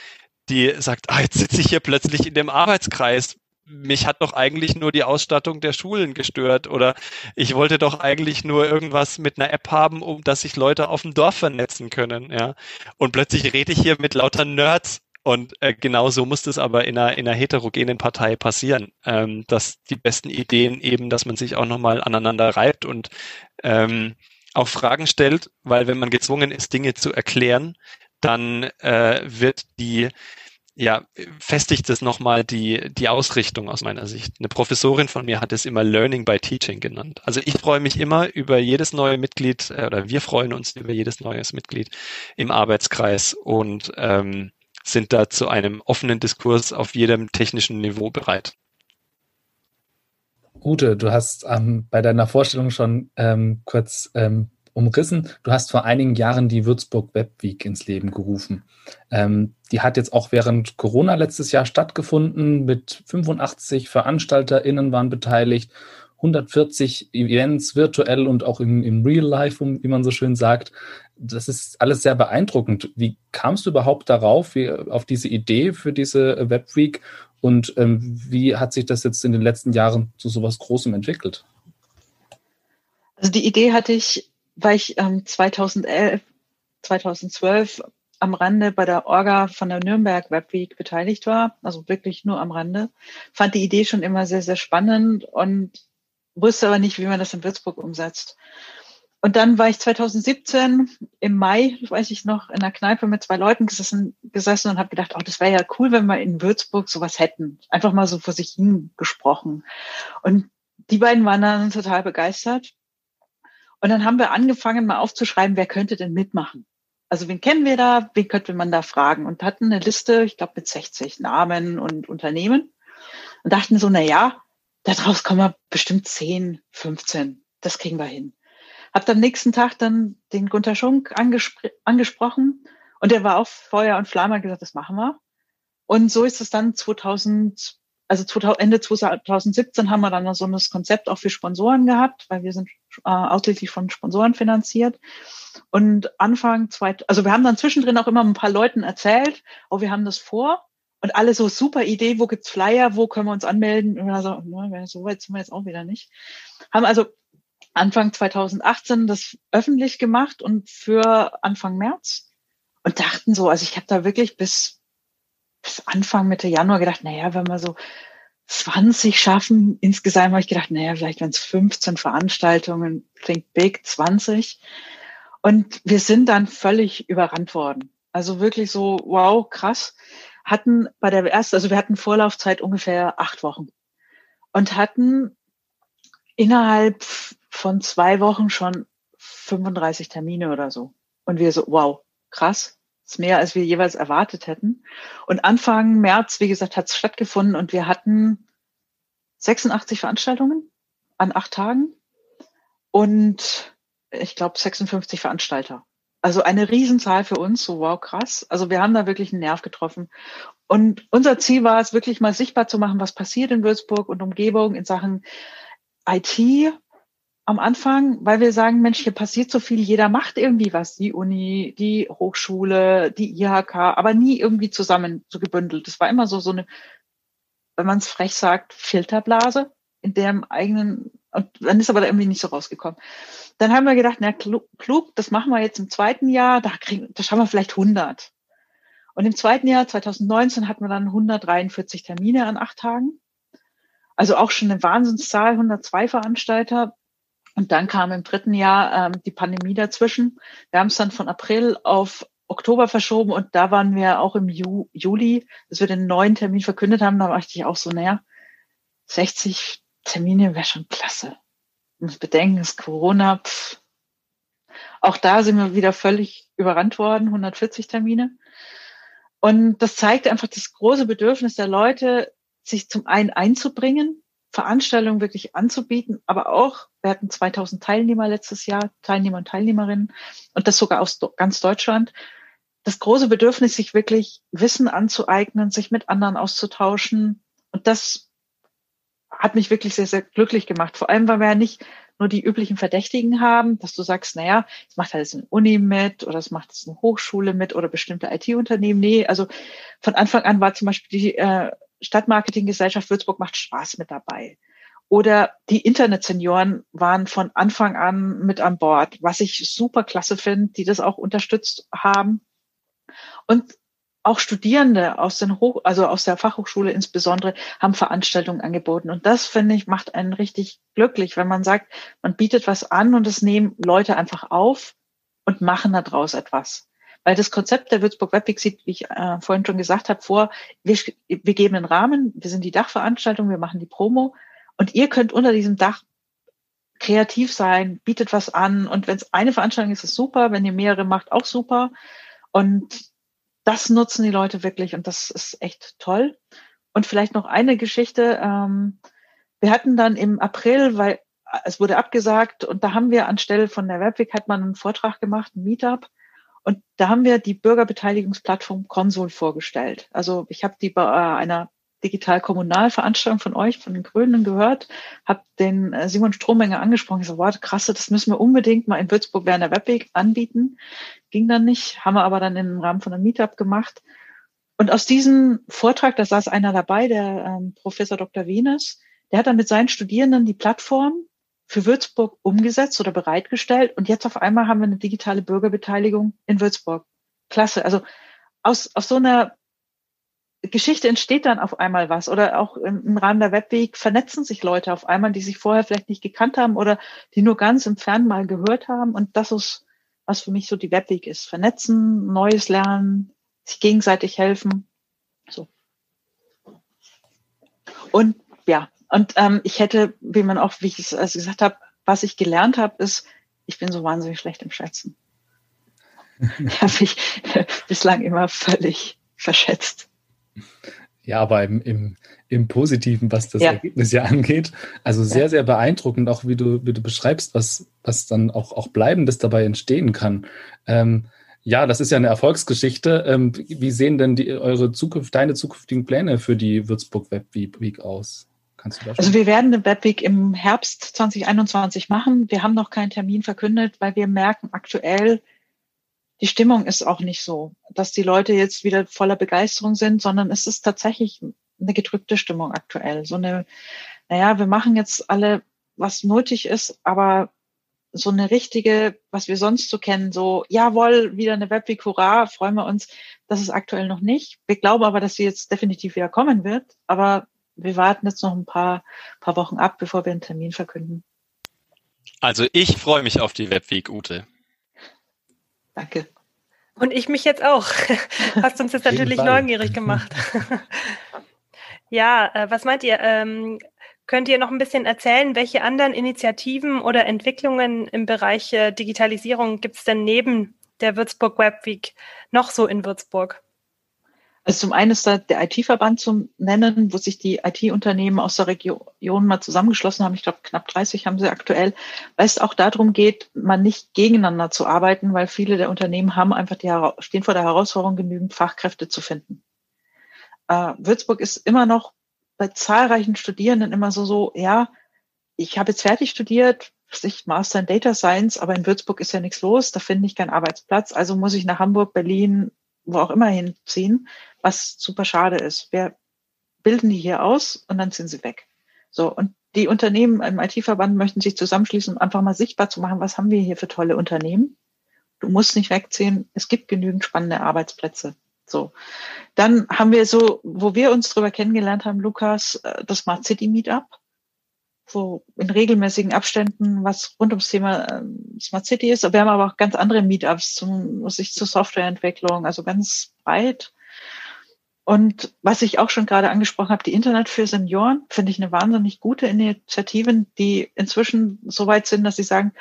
die sagt, ah, jetzt sitze ich hier plötzlich in dem Arbeitskreis mich hat doch eigentlich nur die Ausstattung der Schulen gestört oder ich wollte doch eigentlich nur irgendwas mit einer App haben, um dass sich Leute auf dem Dorf vernetzen können, ja. Und plötzlich rede ich hier mit lauter Nerds und äh, genau so muss das aber in einer, in einer heterogenen Partei passieren, ähm, dass die besten Ideen eben, dass man sich auch nochmal aneinander reibt und ähm, auch Fragen stellt, weil wenn man gezwungen ist, Dinge zu erklären, dann äh, wird die ja, festigt es nochmal die, die Ausrichtung aus meiner Sicht. Eine Professorin von mir hat es immer Learning by Teaching genannt. Also ich freue mich immer über jedes neue Mitglied äh, oder wir freuen uns über jedes neues Mitglied im Arbeitskreis und ähm, sind da zu einem offenen Diskurs auf jedem technischen Niveau bereit. Ute, du hast ähm, bei deiner Vorstellung schon ähm, kurz ähm, umrissen. Du hast vor einigen Jahren die Würzburg Web Week ins Leben gerufen. Ähm, die hat jetzt auch während Corona letztes Jahr stattgefunden. Mit 85 VeranstalterInnen waren beteiligt. 140 Events virtuell und auch im, im Real Life, wie man so schön sagt. Das ist alles sehr beeindruckend. Wie kamst du überhaupt darauf, wie, auf diese Idee für diese Web Week und ähm, wie hat sich das jetzt in den letzten Jahren zu sowas Großem entwickelt? Also die Idee hatte ich weil ich ähm, 2011, 2012 am Rande bei der Orga von der Nürnberg Web Week beteiligt war, also wirklich nur am Rande, fand die Idee schon immer sehr, sehr spannend und wusste aber nicht, wie man das in Würzburg umsetzt. Und dann war ich 2017 im Mai, weiß ich noch, in einer Kneipe mit zwei Leuten gesessen, gesessen und habe gedacht, oh, das wäre ja cool, wenn wir in Würzburg sowas hätten. Einfach mal so vor sich hin gesprochen. Und die beiden waren dann total begeistert. Und dann haben wir angefangen, mal aufzuschreiben, wer könnte denn mitmachen. Also wen kennen wir da, wen könnte man da fragen? Und hatten eine Liste, ich glaube, mit 60 Namen und Unternehmen. Und dachten so, na ja, daraus kommen wir bestimmt 10, 15. Das kriegen wir hin. Hab am nächsten Tag dann den Gunter Schunk angespr angesprochen und der war auch Feuer und Flamme gesagt, das machen wir. Und so ist es dann 2000, also Ende 2017 haben wir dann so ein Konzept auch für Sponsoren gehabt, weil wir sind äh, ausschließlich von Sponsoren finanziert. Und Anfang zwei, also wir haben dann zwischendrin auch immer ein paar Leuten erzählt, oh, wir haben das vor. Und alle so super Idee, wo gibt's Flyer, wo können wir uns anmelden? Und so, na, so weit sind wir jetzt auch wieder nicht. Haben also Anfang 2018 das öffentlich gemacht und für Anfang März und dachten so, also ich habe da wirklich bis bis Anfang Mitte Januar gedacht, naja, wenn wir so 20 schaffen, insgesamt habe ich gedacht, naja, vielleicht wenn es 15 Veranstaltungen, think big, 20. Und wir sind dann völlig überrannt worden. Also wirklich so, wow, krass. Hatten bei der ersten, also wir hatten Vorlaufzeit ungefähr acht Wochen und hatten innerhalb von zwei Wochen schon 35 Termine oder so. Und wir so, wow, krass, ist mehr, als wir jeweils erwartet hätten. Und Anfang März, wie gesagt, hat es stattgefunden und wir hatten 86 Veranstaltungen an acht Tagen und ich glaube 56 Veranstalter. Also eine Riesenzahl für uns, so wow, krass. Also wir haben da wirklich einen Nerv getroffen. Und unser Ziel war es, wirklich mal sichtbar zu machen, was passiert in Würzburg und Umgebung in Sachen IT, am Anfang, weil wir sagen, Mensch, hier passiert so viel, jeder macht irgendwie was, die Uni, die Hochschule, die IHK, aber nie irgendwie zusammen so gebündelt. Das war immer so, so eine, wenn man es frech sagt, Filterblase, in der eigenen Und dann ist aber da irgendwie nicht so rausgekommen. Dann haben wir gedacht, na klug, das machen wir jetzt im zweiten Jahr, da, kriegen, da schauen wir vielleicht 100. Und im zweiten Jahr, 2019, hatten wir dann 143 Termine an acht Tagen. Also auch schon eine Wahnsinnszahl, 102 Veranstalter. Und dann kam im dritten Jahr ähm, die Pandemie dazwischen. Wir haben es dann von April auf Oktober verschoben und da waren wir auch im Ju Juli, dass wir den neuen Termin verkündet haben. Da war ich auch so, naja, 60 Termine wäre schon klasse. Und bedenken, ist Corona. Pff. Auch da sind wir wieder völlig überrannt worden, 140 Termine. Und das zeigt einfach das große Bedürfnis der Leute, sich zum einen einzubringen, Veranstaltungen wirklich anzubieten, aber auch, wir hatten 2000 Teilnehmer letztes Jahr, Teilnehmer und Teilnehmerinnen, und das sogar aus ganz Deutschland. Das große Bedürfnis, sich wirklich Wissen anzueignen, sich mit anderen auszutauschen. Und das hat mich wirklich sehr, sehr glücklich gemacht. Vor allem, weil wir ja nicht nur die üblichen Verdächtigen haben, dass du sagst, naja, es macht halt eine Uni mit oder es macht eine Hochschule mit oder bestimmte IT-Unternehmen. Nee, also von Anfang an war zum Beispiel die äh, Stadtmarketinggesellschaft Würzburg macht Spaß mit dabei. Oder die Internetsenioren waren von Anfang an mit an Bord, was ich super klasse finde, die das auch unterstützt haben. Und auch Studierende aus den Hoch, also aus der Fachhochschule insbesondere, haben Veranstaltungen angeboten. Und das, finde ich, macht einen richtig glücklich, wenn man sagt, man bietet was an und es nehmen Leute einfach auf und machen daraus etwas. Weil das Konzept der Würzburg Webweek sieht, wie ich äh, vorhin schon gesagt habe, vor, wir, wir geben einen Rahmen, wir sind die Dachveranstaltung, wir machen die Promo und ihr könnt unter diesem Dach kreativ sein, bietet was an und wenn es eine Veranstaltung ist, ist es super, wenn ihr mehrere macht, auch super. Und das nutzen die Leute wirklich und das ist echt toll. Und vielleicht noch eine Geschichte. Ähm, wir hatten dann im April, weil es wurde abgesagt und da haben wir anstelle von der Webweg hat man einen Vortrag gemacht, ein Meetup. Und da haben wir die Bürgerbeteiligungsplattform Consol vorgestellt. Also ich habe die bei einer digital-kommunal-Veranstaltung von euch, von den Grünen gehört, habe den äh, Simon Strohmenger angesprochen. Ich so, wow, krasse, das müssen wir unbedingt mal in Würzburg während der Webweg anbieten. Ging dann nicht, haben wir aber dann im Rahmen von einem Meetup gemacht. Und aus diesem Vortrag, da saß einer dabei, der ähm, Professor Dr. Wieners, der hat dann mit seinen Studierenden die Plattform für Würzburg umgesetzt oder bereitgestellt. Und jetzt auf einmal haben wir eine digitale Bürgerbeteiligung in Würzburg. Klasse. Also aus, aus so einer Geschichte entsteht dann auf einmal was oder auch im, Rahmen der Webweg vernetzen sich Leute auf einmal, die sich vorher vielleicht nicht gekannt haben oder die nur ganz im Fern mal gehört haben. Und das ist, was für mich so die Webweg ist. Vernetzen, Neues lernen, sich gegenseitig helfen. So. Und ja, und ähm, ich hätte, wie man auch, wie ich es also gesagt habe, was ich gelernt habe, ist, ich bin so wahnsinnig schlecht im Schätzen. [LAUGHS] habe ich [LAUGHS] bislang immer völlig verschätzt. Ja, aber im, im, im Positiven, was das ja. Ergebnis ja angeht. Also sehr, ja. sehr beeindruckend, auch wie du, wie du beschreibst, was, was dann auch, auch Bleibendes dabei entstehen kann. Ähm, ja, das ist ja eine Erfolgsgeschichte. Ähm, wie sehen denn die, eure Zukunft, deine zukünftigen Pläne für die Würzburg Web Week aus? Kannst du da also wir werden eine Webweek im Herbst 2021 machen. Wir haben noch keinen Termin verkündet, weil wir merken aktuell, die Stimmung ist auch nicht so, dass die Leute jetzt wieder voller Begeisterung sind, sondern es ist tatsächlich eine gedrückte Stimmung aktuell. So eine, naja, wir machen jetzt alle, was nötig ist, aber so eine richtige, was wir sonst so kennen, so, jawohl, wieder eine Webweek, hurra, freuen wir uns, das ist aktuell noch nicht. Wir glauben aber, dass sie jetzt definitiv wieder kommen wird, aber wir warten jetzt noch ein paar, paar Wochen ab, bevor wir einen Termin verkünden. Also ich freue mich auf die Webweek, Ute. Danke. Und ich mich jetzt auch. [LAUGHS] Hast uns jetzt natürlich neugierig gemacht. [LAUGHS] ja, äh, was meint ihr? Ähm, könnt ihr noch ein bisschen erzählen, welche anderen Initiativen oder Entwicklungen im Bereich äh, Digitalisierung gibt es denn neben der Würzburg Web Week noch so in Würzburg? Also zum einen ist da der IT-Verband zu nennen, wo sich die IT-Unternehmen aus der Region mal zusammengeschlossen haben. Ich glaube, knapp 30 haben sie aktuell, weil es auch darum geht, mal nicht gegeneinander zu arbeiten, weil viele der Unternehmen haben einfach die, stehen vor der Herausforderung, genügend Fachkräfte zu finden. Äh, Würzburg ist immer noch bei zahlreichen Studierenden immer so, so, ja, ich habe jetzt fertig studiert, ich Master in Data Science, aber in Würzburg ist ja nichts los, da finde ich keinen Arbeitsplatz, also muss ich nach Hamburg, Berlin, wo auch immer hinziehen, was super schade ist. Wir bilden die hier aus und dann sind sie weg. So, und die Unternehmen im IT-Verband möchten sich zusammenschließen, um einfach mal sichtbar zu machen, was haben wir hier für tolle Unternehmen. Du musst nicht wegziehen. Es gibt genügend spannende Arbeitsplätze. So. Dann haben wir so, wo wir uns drüber kennengelernt haben, Lukas, äh, das Smart City Meetup. So in regelmäßigen Abständen, was rund ums Thema ähm, Smart City ist. Wir haben aber auch ganz andere Meetups zum, sich zur Softwareentwicklung, also ganz breit. Und was ich auch schon gerade angesprochen habe, die Internet für Senioren, finde ich eine wahnsinnig gute Initiative, die inzwischen so weit sind, dass sie sagen,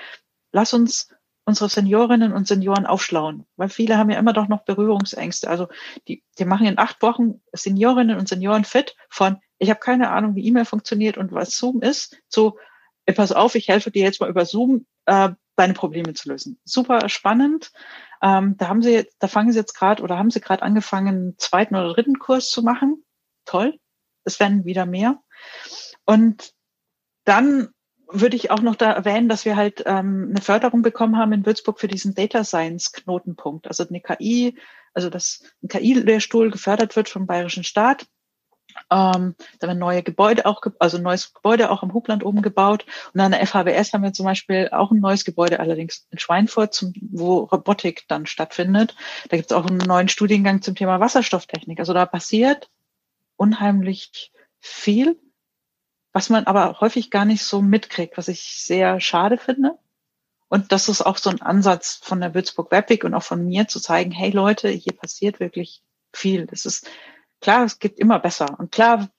lass uns unsere Seniorinnen und Senioren aufschlauen, weil viele haben ja immer doch noch Berührungsängste. Also die, die machen in acht Wochen Seniorinnen und Senioren fit von, ich habe keine Ahnung, wie E-Mail funktioniert und was Zoom ist, zu, ey, pass auf, ich helfe dir jetzt mal über Zoom, äh, deine Probleme zu lösen. Super spannend. Ähm, da haben sie, da fangen sie jetzt gerade oder haben sie gerade angefangen, einen zweiten oder dritten Kurs zu machen. Toll. Es werden wieder mehr. Und dann würde ich auch noch da erwähnen, dass wir halt ähm, eine Förderung bekommen haben in Würzburg für diesen Data Science Knotenpunkt. Also eine KI, also dass ein KI-Lehrstuhl gefördert wird vom Bayerischen Staat. Ähm, da werden neue Gebäude auch, also neues Gebäude auch am Hubland oben gebaut. Und an der FHWS haben wir zum Beispiel auch ein neues Gebäude, allerdings in Schweinfurt, zum, wo Robotik dann stattfindet. Da gibt es auch einen neuen Studiengang zum Thema Wasserstofftechnik. Also da passiert unheimlich viel was man aber häufig gar nicht so mitkriegt, was ich sehr schade finde. Und das ist auch so ein Ansatz von der Würzburg Webweg und auch von mir zu zeigen, hey Leute, hier passiert wirklich viel. Das ist klar, es gibt immer besser. Und klar,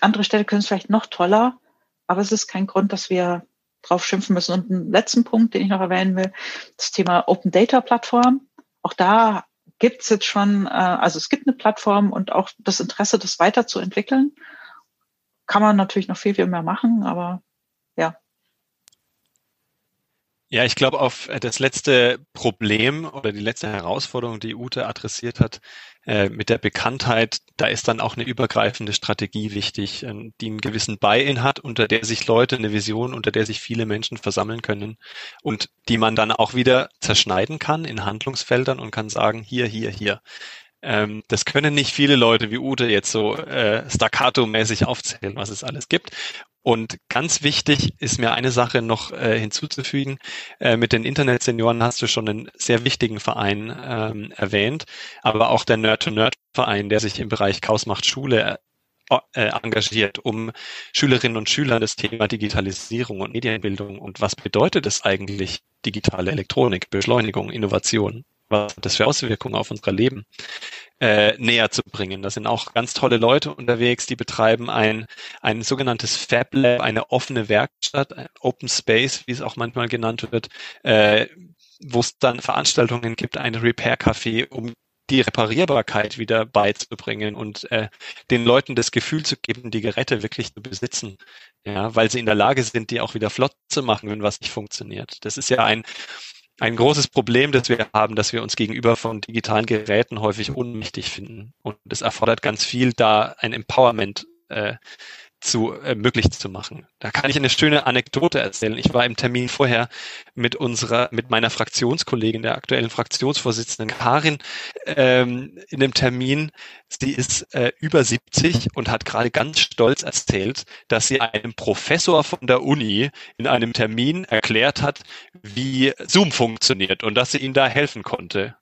andere Städte können es vielleicht noch toller, aber es ist kein Grund, dass wir drauf schimpfen müssen. Und einen letzten Punkt, den ich noch erwähnen will, das Thema Open Data Plattform. Auch da gibt es jetzt schon, äh, also es gibt eine Plattform und auch das Interesse, das weiterzuentwickeln kann man natürlich noch viel, viel mehr machen, aber ja. Ja, ich glaube, auf das letzte Problem oder die letzte Herausforderung, die Ute adressiert hat, äh, mit der Bekanntheit, da ist dann auch eine übergreifende Strategie wichtig, äh, die einen gewissen Buy-in hat, unter der sich Leute eine Vision, unter der sich viele Menschen versammeln können und die man dann auch wieder zerschneiden kann in Handlungsfeldern und kann sagen, hier, hier, hier. Ähm, das können nicht viele Leute wie Ute jetzt so äh, staccato-mäßig aufzählen, was es alles gibt. Und ganz wichtig ist mir eine Sache noch äh, hinzuzufügen. Äh, mit den Internetsenioren hast du schon einen sehr wichtigen Verein ähm, erwähnt, aber auch der Nerd-to-Nerd-Verein, der sich im Bereich Chaos macht Schule äh, engagiert, um Schülerinnen und Schülern das Thema Digitalisierung und Medienbildung und was bedeutet es eigentlich digitale Elektronik, Beschleunigung, Innovation was hat das für Auswirkungen auf unser Leben äh, näher zu bringen. Da sind auch ganz tolle Leute unterwegs, die betreiben ein, ein sogenanntes Fab Lab, eine offene Werkstatt, Open Space, wie es auch manchmal genannt wird, äh, wo es dann Veranstaltungen gibt, ein Repair-Café, um die Reparierbarkeit wieder beizubringen und äh, den Leuten das Gefühl zu geben, die Geräte wirklich zu besitzen, ja, weil sie in der Lage sind, die auch wieder flott zu machen, wenn was nicht funktioniert. Das ist ja ein ein großes Problem, das wir haben, dass wir uns gegenüber von digitalen Geräten häufig ohnmächtig finden. Und es erfordert ganz viel, da ein Empowerment äh, zu äh, möglich zu machen. Da kann ich eine schöne Anekdote erzählen. Ich war im Termin vorher mit unserer, mit meiner Fraktionskollegin, der aktuellen Fraktionsvorsitzenden Karin, ähm, in dem Termin. Sie ist äh, über 70 und hat gerade ganz stolz erzählt, dass sie einem Professor von der Uni in einem Termin erklärt hat, wie Zoom funktioniert und dass sie ihm da helfen konnte.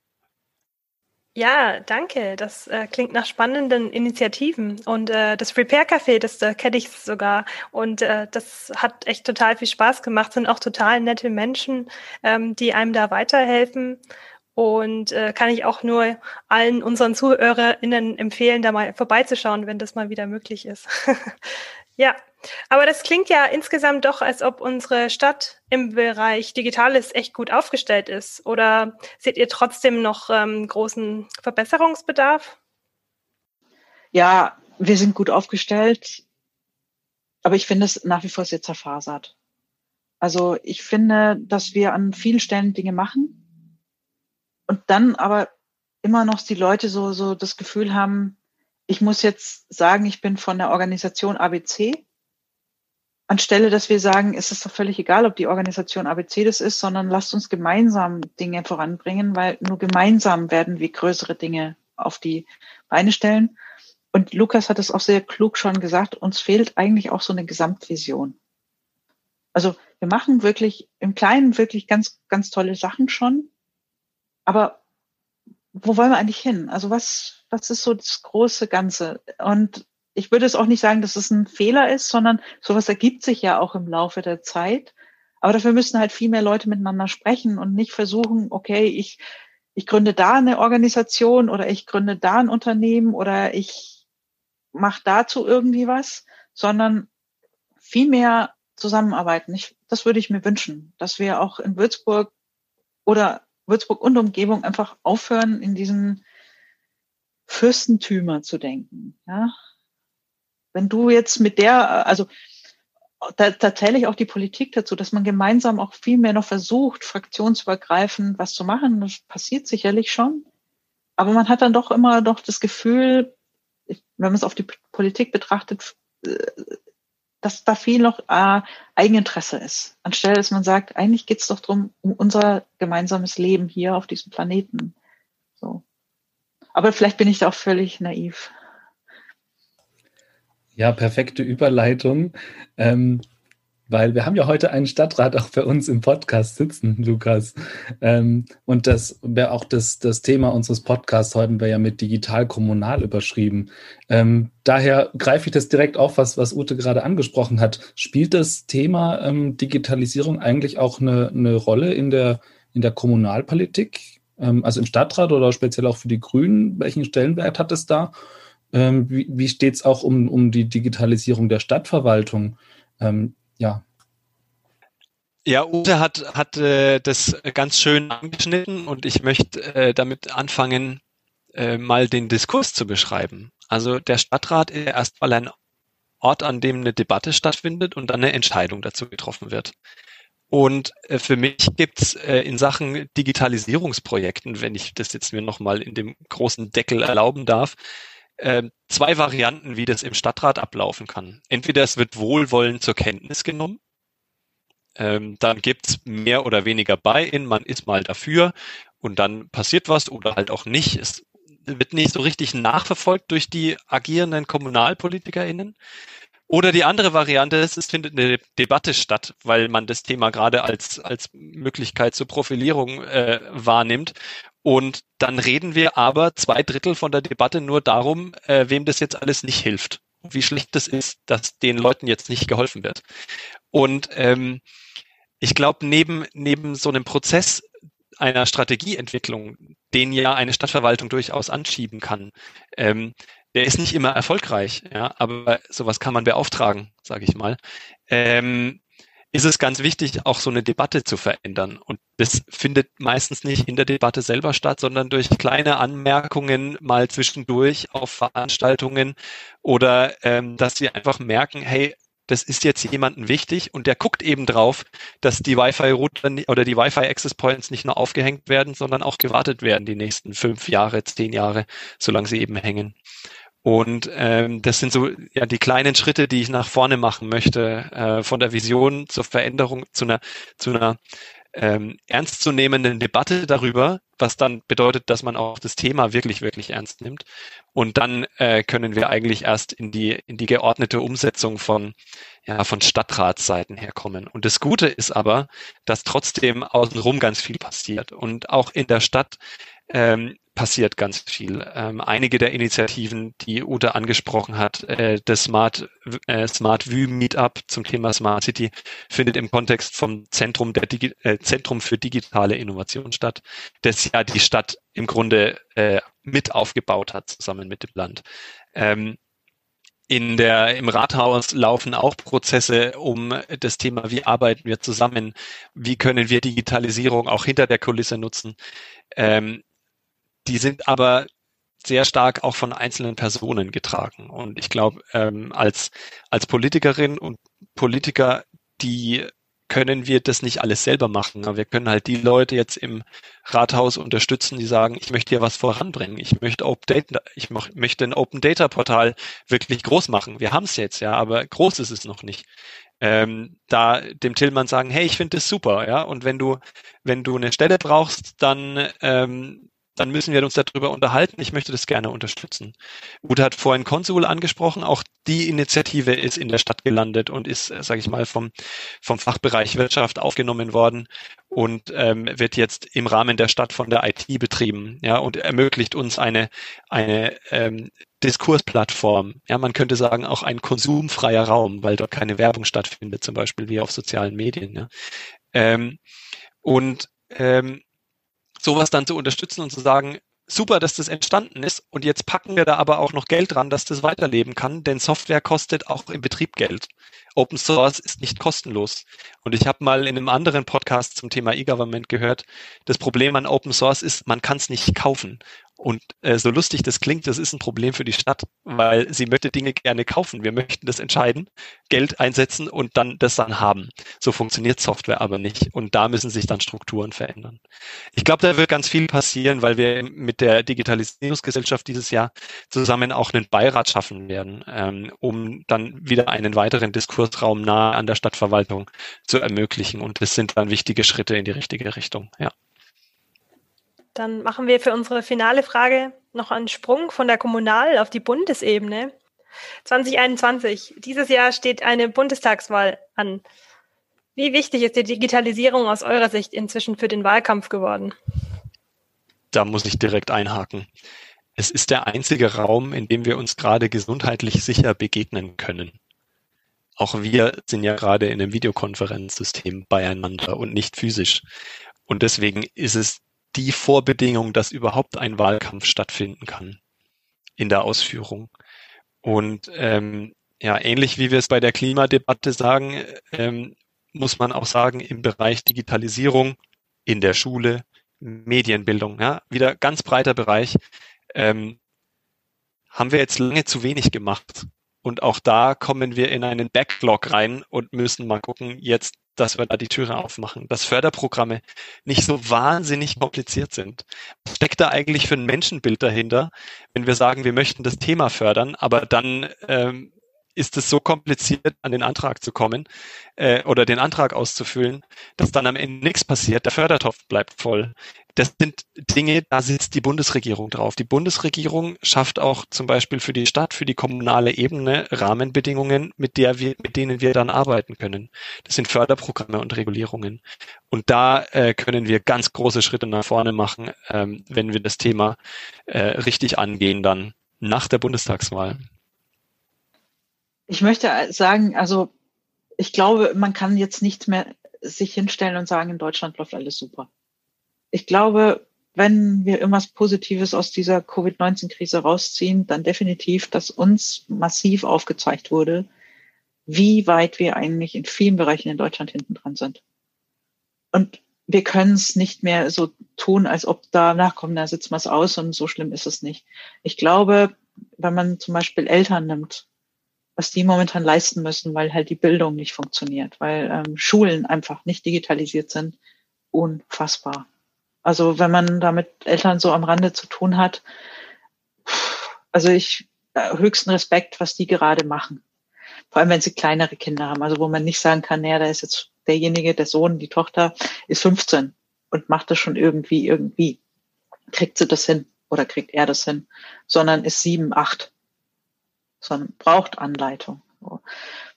Ja, danke. Das äh, klingt nach spannenden Initiativen. Und äh, das Repair Café, das äh, kenne ich sogar. Und äh, das hat echt total viel Spaß gemacht. Sind auch total nette Menschen, ähm, die einem da weiterhelfen. Und äh, kann ich auch nur allen unseren ZuhörerInnen empfehlen, da mal vorbeizuschauen, wenn das mal wieder möglich ist. [LAUGHS] ja, aber das klingt ja insgesamt doch, als ob unsere Stadt im Bereich Digitales echt gut aufgestellt ist. Oder seht ihr trotzdem noch ähm, großen Verbesserungsbedarf? Ja, wir sind gut aufgestellt, aber ich finde es nach wie vor sehr zerfasert. Also ich finde, dass wir an vielen Stellen Dinge machen und dann aber immer noch die Leute so, so das Gefühl haben, ich muss jetzt sagen, ich bin von der Organisation ABC anstelle, dass wir sagen, es ist doch völlig egal, ob die Organisation ABC das ist, sondern lasst uns gemeinsam Dinge voranbringen, weil nur gemeinsam werden wir größere Dinge auf die Beine stellen. und Lukas hat es auch sehr klug schon gesagt, uns fehlt eigentlich auch so eine Gesamtvision. Also wir machen wirklich im Kleinen wirklich ganz, ganz tolle Sachen schon. Aber wo wollen wir eigentlich hin? Also was, was ist so das große Ganze? Und ich würde es auch nicht sagen, dass es ein Fehler ist, sondern sowas ergibt sich ja auch im Laufe der Zeit. Aber dafür müssen halt viel mehr Leute miteinander sprechen und nicht versuchen, okay, ich, ich gründe da eine Organisation oder ich gründe da ein Unternehmen oder ich mache dazu irgendwie was, sondern viel mehr zusammenarbeiten. Ich, das würde ich mir wünschen, dass wir auch in Würzburg oder Würzburg und Umgebung einfach aufhören, in diesen Fürstentümer zu denken. Ja? Wenn du jetzt mit der, also da, da zähle ich auch die Politik dazu, dass man gemeinsam auch viel mehr noch versucht, fraktionsübergreifend was zu machen. Das passiert sicherlich schon. Aber man hat dann doch immer noch das Gefühl, wenn man es auf die Politik betrachtet, äh, dass da viel noch äh, Eigeninteresse ist. Anstelle, dass man sagt, eigentlich geht es doch darum, um unser gemeinsames Leben hier auf diesem Planeten. So. Aber vielleicht bin ich da auch völlig naiv. Ja, perfekte Überleitung. Ähm, weil wir haben ja heute einen Stadtrat auch bei uns im Podcast sitzen, Lukas. Ähm, und das wäre auch das, das Thema unseres Podcasts heute wäre ja mit digital kommunal überschrieben. Ähm, daher greife ich das direkt auf, was, was Ute gerade angesprochen hat. Spielt das Thema ähm, Digitalisierung eigentlich auch eine, eine Rolle in der, in der Kommunalpolitik? Ähm, also im Stadtrat oder speziell auch für die Grünen? Welchen Stellenwert hat es da? Ähm, wie wie steht es auch um, um die Digitalisierung der Stadtverwaltung? Ähm, ja. Ja, Ute hat, hat äh, das ganz schön angeschnitten und ich möchte äh, damit anfangen, äh, mal den Diskurs zu beschreiben. Also der Stadtrat ist erstmal ein Ort, an dem eine Debatte stattfindet und dann eine Entscheidung dazu getroffen wird. Und äh, für mich gibt's äh, in Sachen Digitalisierungsprojekten, wenn ich das jetzt mir nochmal in dem großen Deckel erlauben darf, äh, zwei Varianten, wie das im Stadtrat ablaufen kann. Entweder es wird wohlwollend zur Kenntnis genommen, ähm, dann gibt's mehr oder weniger Buy-in, man ist mal dafür und dann passiert was oder halt auch nicht. Es wird nicht so richtig nachverfolgt durch die agierenden KommunalpolitikerInnen. Oder die andere Variante ist, es findet eine Debatte statt, weil man das Thema gerade als, als Möglichkeit zur Profilierung äh, wahrnimmt und dann reden wir aber zwei Drittel von der Debatte nur darum, äh, wem das jetzt alles nicht hilft. Wie schlecht das ist, dass den Leuten jetzt nicht geholfen wird. Und ähm, ich glaube, neben, neben so einem Prozess einer Strategieentwicklung, den ja eine Stadtverwaltung durchaus anschieben kann, ähm, der ist nicht immer erfolgreich, ja, aber sowas kann man beauftragen, sage ich mal. Ähm, ist es ganz wichtig, auch so eine Debatte zu verändern. Und das findet meistens nicht in der Debatte selber statt, sondern durch kleine Anmerkungen mal zwischendurch auf Veranstaltungen oder ähm, dass sie einfach merken, hey, das ist jetzt jemandem wichtig und der guckt eben drauf, dass die Wi-Fi-Router oder die Wi-Fi-Access Points nicht nur aufgehängt werden, sondern auch gewartet werden die nächsten fünf Jahre, zehn Jahre, solange sie eben hängen. Und ähm, das sind so ja die kleinen Schritte, die ich nach vorne machen möchte, äh, von der Vision zur Veränderung zu einer zu einer ähm, ernstzunehmenden Debatte darüber, was dann bedeutet, dass man auch das Thema wirklich wirklich ernst nimmt. Und dann äh, können wir eigentlich erst in die in die geordnete Umsetzung von ja von Stadtratsseiten herkommen. Und das Gute ist aber, dass trotzdem außenrum ganz viel passiert und auch in der Stadt ähm, passiert ganz viel. Ähm, einige der Initiativen, die Ute angesprochen hat, äh, das Smart, äh, Smart Vue Meetup zum Thema Smart City, findet im Kontext vom Zentrum der Digi äh, Zentrum für digitale Innovation statt, das ja die Stadt im Grunde äh, mit aufgebaut hat, zusammen mit dem Land. Ähm, in der, im Rathaus laufen auch Prozesse um das Thema, wie arbeiten wir zusammen, wie können wir Digitalisierung auch hinter der Kulisse nutzen. Ähm, die sind aber sehr stark auch von einzelnen Personen getragen. Und ich glaube, ähm, als, als Politikerin und Politiker, die können wir das nicht alles selber machen. Aber wir können halt die Leute jetzt im Rathaus unterstützen, die sagen, ich möchte hier was voranbringen. Ich möchte Open Data, ich möchte ein Open Data Portal wirklich groß machen. Wir haben es jetzt, ja, aber groß ist es noch nicht. Ähm, da dem Tillmann sagen, hey, ich finde das super, ja. Und wenn du, wenn du eine Stelle brauchst, dann ähm, dann müssen wir uns darüber unterhalten. Ich möchte das gerne unterstützen. Ute hat vorhin Konsul angesprochen. Auch die Initiative ist in der Stadt gelandet und ist, sage ich mal, vom, vom Fachbereich Wirtschaft aufgenommen worden und ähm, wird jetzt im Rahmen der Stadt von der IT betrieben, ja, und ermöglicht uns eine eine ähm, Diskursplattform. Ja, man könnte sagen auch ein konsumfreier Raum, weil dort keine Werbung stattfindet, zum Beispiel wie auf sozialen Medien. Ja. Ähm, und ähm, sowas dann zu unterstützen und zu sagen, super, dass das entstanden ist und jetzt packen wir da aber auch noch Geld dran, dass das weiterleben kann, denn Software kostet auch im Betrieb Geld. Open Source ist nicht kostenlos. Und ich habe mal in einem anderen Podcast zum Thema E-Government gehört, das Problem an Open Source ist, man kann es nicht kaufen. Und äh, so lustig das klingt, das ist ein Problem für die Stadt, weil sie möchte Dinge gerne kaufen. Wir möchten das entscheiden, Geld einsetzen und dann das dann haben. So funktioniert Software aber nicht. Und da müssen sich dann Strukturen verändern. Ich glaube, da wird ganz viel passieren, weil wir mit der Digitalisierungsgesellschaft dieses Jahr zusammen auch einen Beirat schaffen werden, ähm, um dann wieder einen weiteren Diskursraum nahe an der Stadtverwaltung zu ermöglichen. Und das sind dann wichtige Schritte in die richtige Richtung. Ja. Dann machen wir für unsere finale Frage noch einen Sprung von der Kommunal- auf die Bundesebene. 2021. Dieses Jahr steht eine Bundestagswahl an. Wie wichtig ist die Digitalisierung aus eurer Sicht inzwischen für den Wahlkampf geworden? Da muss ich direkt einhaken. Es ist der einzige Raum, in dem wir uns gerade gesundheitlich sicher begegnen können. Auch wir sind ja gerade in einem Videokonferenzsystem beieinander und nicht physisch. Und deswegen ist es die Vorbedingung, dass überhaupt ein Wahlkampf stattfinden kann in der Ausführung. Und ähm, ja, ähnlich wie wir es bei der Klimadebatte sagen, ähm, muss man auch sagen, im Bereich Digitalisierung, in der Schule, Medienbildung, ja, wieder ganz breiter Bereich, ähm, haben wir jetzt lange zu wenig gemacht. Und auch da kommen wir in einen Backlog rein und müssen mal gucken, jetzt dass wir da die Türe aufmachen, dass Förderprogramme nicht so wahnsinnig kompliziert sind. Was steckt da eigentlich für ein Menschenbild dahinter, wenn wir sagen, wir möchten das Thema fördern, aber dann ähm, ist es so kompliziert, an den Antrag zu kommen äh, oder den Antrag auszufüllen, dass dann am Ende nichts passiert. Der Fördertopf bleibt voll. Das sind Dinge, da sitzt die Bundesregierung drauf. Die Bundesregierung schafft auch zum Beispiel für die Stadt, für die kommunale Ebene Rahmenbedingungen, mit, der wir, mit denen wir dann arbeiten können. Das sind Förderprogramme und Regulierungen. Und da äh, können wir ganz große Schritte nach vorne machen, ähm, wenn wir das Thema äh, richtig angehen dann nach der Bundestagswahl. Ich möchte sagen, also ich glaube, man kann jetzt nicht mehr sich hinstellen und sagen, in Deutschland läuft alles super. Ich glaube, wenn wir irgendwas Positives aus dieser Covid-19-Krise rausziehen, dann definitiv, dass uns massiv aufgezeigt wurde, wie weit wir eigentlich in vielen Bereichen in Deutschland hinten dran sind. Und wir können es nicht mehr so tun, als ob da nachkommen, da sitzen wir es aus und so schlimm ist es nicht. Ich glaube, wenn man zum Beispiel Eltern nimmt, was die momentan leisten müssen, weil halt die Bildung nicht funktioniert, weil ähm, Schulen einfach nicht digitalisiert sind, unfassbar. Also wenn man da mit Eltern so am Rande zu tun hat, also ich äh, höchsten Respekt, was die gerade machen. Vor allem, wenn sie kleinere Kinder haben, also wo man nicht sagen kann, naja, da ist jetzt derjenige, der Sohn, die Tochter ist 15 und macht das schon irgendwie, irgendwie. Kriegt sie das hin oder kriegt er das hin, sondern ist sieben, acht sondern braucht Anleitung.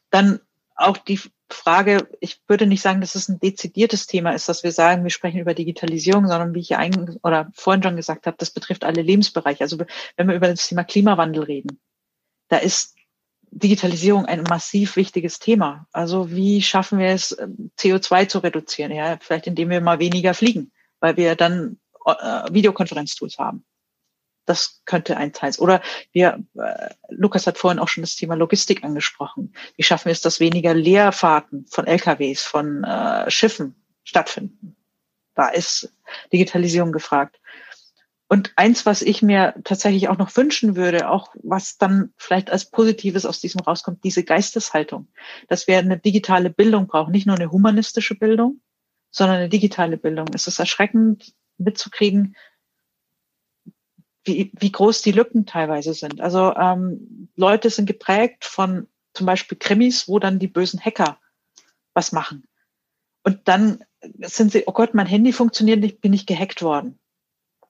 Dann auch die Frage, ich würde nicht sagen, dass es ein dezidiertes Thema ist, dass wir sagen, wir sprechen über Digitalisierung, sondern wie ich ja eigentlich oder vorhin schon gesagt habe, das betrifft alle Lebensbereiche. Also wenn wir über das Thema Klimawandel reden, da ist Digitalisierung ein massiv wichtiges Thema. Also wie schaffen wir es, CO2 zu reduzieren? Ja, vielleicht indem wir mal weniger fliegen, weil wir dann äh, Videokonferenztools haben. Das könnte ein Teil sein. Oder wir, äh, Lukas hat vorhin auch schon das Thema Logistik angesprochen. Wie schaffen wir es, dass weniger Leerfahrten von LKWs, von äh, Schiffen stattfinden? Da ist Digitalisierung gefragt. Und eins, was ich mir tatsächlich auch noch wünschen würde, auch was dann vielleicht als Positives aus diesem rauskommt, diese Geisteshaltung, dass wir eine digitale Bildung brauchen, nicht nur eine humanistische Bildung, sondern eine digitale Bildung. Es ist erschreckend mitzukriegen, wie, wie groß die Lücken teilweise sind. Also ähm, Leute sind geprägt von zum Beispiel Krimis, wo dann die bösen Hacker was machen. Und dann sind sie, oh Gott, mein Handy funktioniert nicht, bin ich gehackt worden.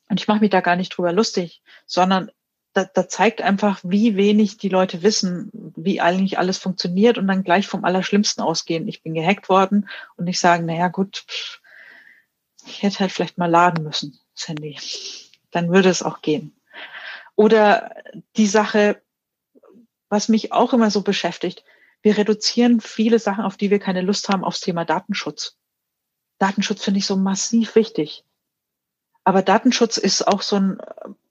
Und ich mache mich da gar nicht drüber lustig, sondern da, da zeigt einfach, wie wenig die Leute wissen, wie eigentlich alles funktioniert und dann gleich vom Allerschlimmsten ausgehen. Ich bin gehackt worden und nicht sagen, naja gut, ich hätte halt vielleicht mal laden müssen, das Handy. Dann würde es auch gehen. Oder die Sache, was mich auch immer so beschäftigt, wir reduzieren viele Sachen, auf die wir keine Lust haben, aufs Thema Datenschutz. Datenschutz finde ich so massiv wichtig. Aber Datenschutz ist auch so ein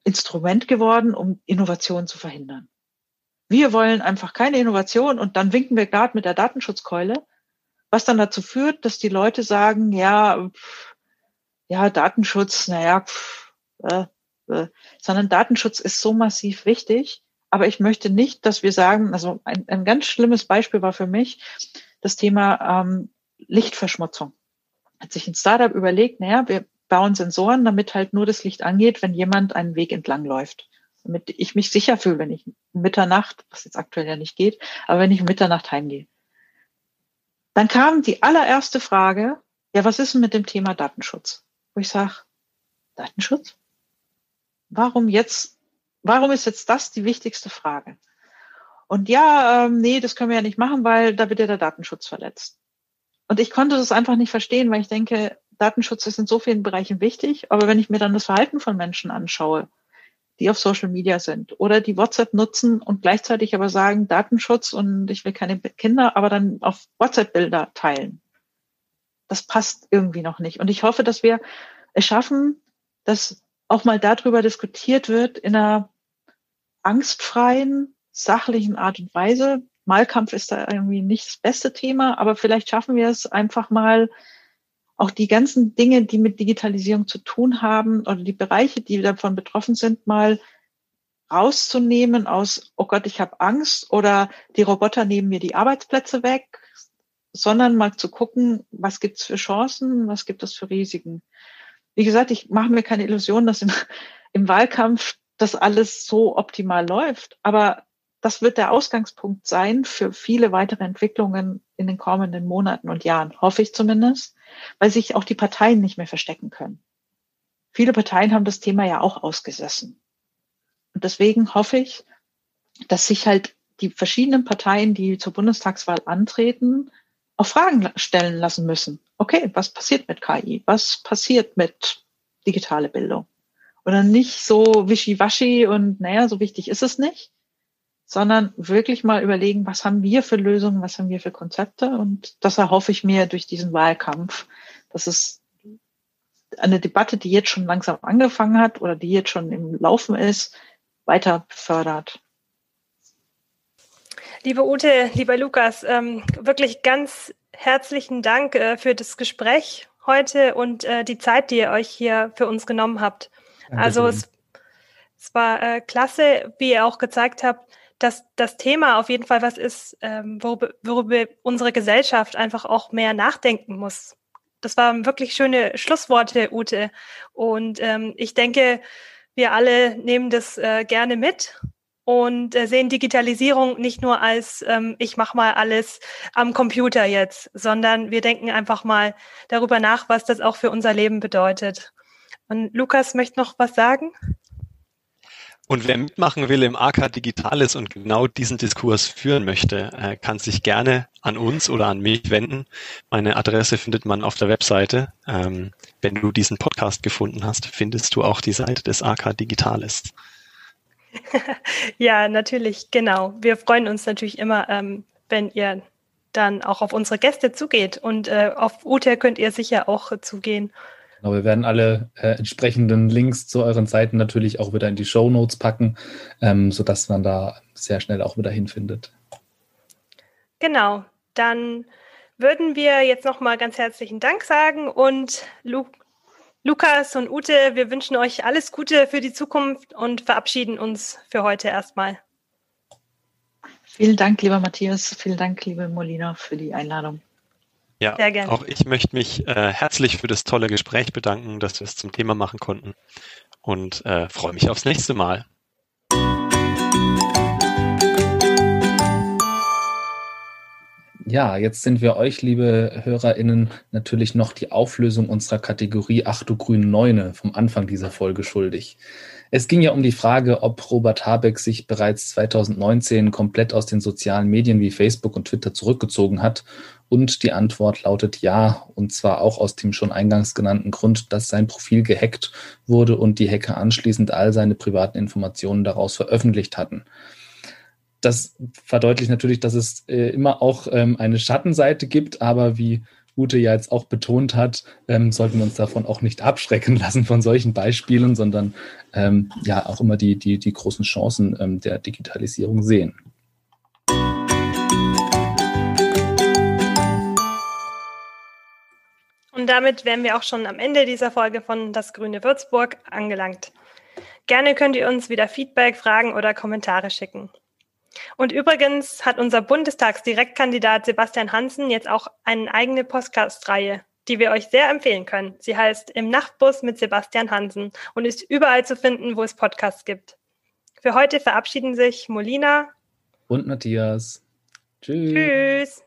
Instrument geworden, um Innovation zu verhindern. Wir wollen einfach keine Innovation und dann winken wir gerade mit der Datenschutzkeule, was dann dazu führt, dass die Leute sagen, ja, ja, Datenschutz, naja, äh, äh, sondern Datenschutz ist so massiv wichtig. Aber ich möchte nicht, dass wir sagen, also ein, ein ganz schlimmes Beispiel war für mich das Thema ähm, Lichtverschmutzung. Hat sich ein Startup überlegt, naja, wir bauen Sensoren, damit halt nur das Licht angeht, wenn jemand einen Weg entlang läuft. Damit ich mich sicher fühle, wenn ich Mitternacht, was jetzt aktuell ja nicht geht, aber wenn ich Mitternacht heimgehe. Dann kam die allererste Frage, ja, was ist denn mit dem Thema Datenschutz? Wo ich sage, Datenschutz? Warum jetzt, warum ist jetzt das die wichtigste Frage? Und ja, ähm, nee, das können wir ja nicht machen, weil da wird ja der Datenschutz verletzt. Und ich konnte das einfach nicht verstehen, weil ich denke, Datenschutz ist in so vielen Bereichen wichtig, aber wenn ich mir dann das Verhalten von Menschen anschaue, die auf Social Media sind oder die WhatsApp nutzen und gleichzeitig aber sagen, Datenschutz und ich will keine Kinder, aber dann auf WhatsApp Bilder teilen. Das passt irgendwie noch nicht. Und ich hoffe, dass wir es schaffen, dass auch mal darüber diskutiert wird in einer angstfreien, sachlichen Art und Weise. Malkampf ist da irgendwie nicht das beste Thema, aber vielleicht schaffen wir es einfach mal, auch die ganzen Dinge, die mit Digitalisierung zu tun haben oder die Bereiche, die davon betroffen sind, mal rauszunehmen aus, oh Gott, ich habe Angst oder die Roboter nehmen mir die Arbeitsplätze weg, sondern mal zu gucken, was gibt's für Chancen, was gibt es für Risiken. Wie gesagt, ich mache mir keine Illusion, dass im, [LAUGHS] im Wahlkampf das alles so optimal läuft, aber das wird der Ausgangspunkt sein für viele weitere Entwicklungen in den kommenden Monaten und Jahren, hoffe ich zumindest, weil sich auch die Parteien nicht mehr verstecken können. Viele Parteien haben das Thema ja auch ausgesessen. Und deswegen hoffe ich, dass sich halt die verschiedenen Parteien, die zur Bundestagswahl antreten, auch Fragen stellen lassen müssen. Okay, was passiert mit KI? Was passiert mit digitale Bildung? Oder nicht so wischiwaschi und naja, so wichtig ist es nicht, sondern wirklich mal überlegen, was haben wir für Lösungen, was haben wir für Konzepte. Und das erhoffe ich mir durch diesen Wahlkampf, dass es eine Debatte, die jetzt schon langsam angefangen hat oder die jetzt schon im Laufen ist, weiter fördert. Liebe Ute, lieber Lukas, ähm, wirklich ganz herzlichen Dank äh, für das Gespräch heute und äh, die Zeit, die ihr euch hier für uns genommen habt. Dankeschön. Also es, es war äh, klasse, wie ihr auch gezeigt habt, dass das Thema auf jeden Fall was ist, ähm, worüber, worüber unsere Gesellschaft einfach auch mehr nachdenken muss. Das waren wirklich schöne Schlussworte, Ute. Und ähm, ich denke, wir alle nehmen das gerne mit und äh, sehen Digitalisierung nicht nur als ähm, ich mache mal alles am Computer jetzt, sondern wir denken einfach mal darüber nach, was das auch für unser Leben bedeutet. Und Lukas möchte noch was sagen? Und wer mitmachen will im AK Digitales und genau diesen Diskurs führen möchte, äh, kann sich gerne an uns oder an mich wenden. Meine Adresse findet man auf der Webseite. Ähm, wenn du diesen Podcast gefunden hast, findest du auch die Seite des AK Digitales. [LAUGHS] ja, natürlich, genau. Wir freuen uns natürlich immer, ähm, wenn ihr dann auch auf unsere Gäste zugeht. Und äh, auf Ute könnt ihr sicher auch äh, zugehen Genau, wir werden alle äh, entsprechenden Links zu euren Seiten natürlich auch wieder in die Show Notes packen, ähm, sodass man da sehr schnell auch wieder hinfindet. Genau, dann würden wir jetzt nochmal ganz herzlichen Dank sagen und Lu Lukas und Ute, wir wünschen euch alles Gute für die Zukunft und verabschieden uns für heute erstmal. Vielen Dank, lieber Matthias. Vielen Dank, liebe Molina, für die Einladung. Ja, Sehr gerne. auch ich möchte mich äh, herzlich für das tolle Gespräch bedanken, dass wir es zum Thema machen konnten und äh, freue mich aufs nächste Mal. Ja, jetzt sind wir euch, liebe HörerInnen, natürlich noch die Auflösung unserer Kategorie Ach du grüne Neune vom Anfang dieser Folge schuldig. Es ging ja um die Frage, ob Robert Habeck sich bereits 2019 komplett aus den sozialen Medien wie Facebook und Twitter zurückgezogen hat. Und die Antwort lautet ja, und zwar auch aus dem schon eingangs genannten Grund, dass sein Profil gehackt wurde und die Hacker anschließend all seine privaten Informationen daraus veröffentlicht hatten das verdeutlicht natürlich, dass es äh, immer auch ähm, eine Schattenseite gibt, aber wie Ute ja jetzt auch betont hat, ähm, sollten wir uns davon auch nicht abschrecken [LAUGHS] lassen von solchen Beispielen, sondern ähm, ja auch immer die, die, die großen Chancen ähm, der Digitalisierung sehen. Und damit wären wir auch schon am Ende dieser Folge von Das Grüne Würzburg angelangt. Gerne könnt ihr uns wieder Feedback, Fragen oder Kommentare schicken. Und übrigens hat unser Bundestagsdirektkandidat Sebastian Hansen jetzt auch eine eigene Podcast-Reihe, die wir euch sehr empfehlen können. Sie heißt Im Nachtbus mit Sebastian Hansen und ist überall zu finden, wo es Podcasts gibt. Für heute verabschieden sich Molina und Matthias. Tschüss. Tschüss.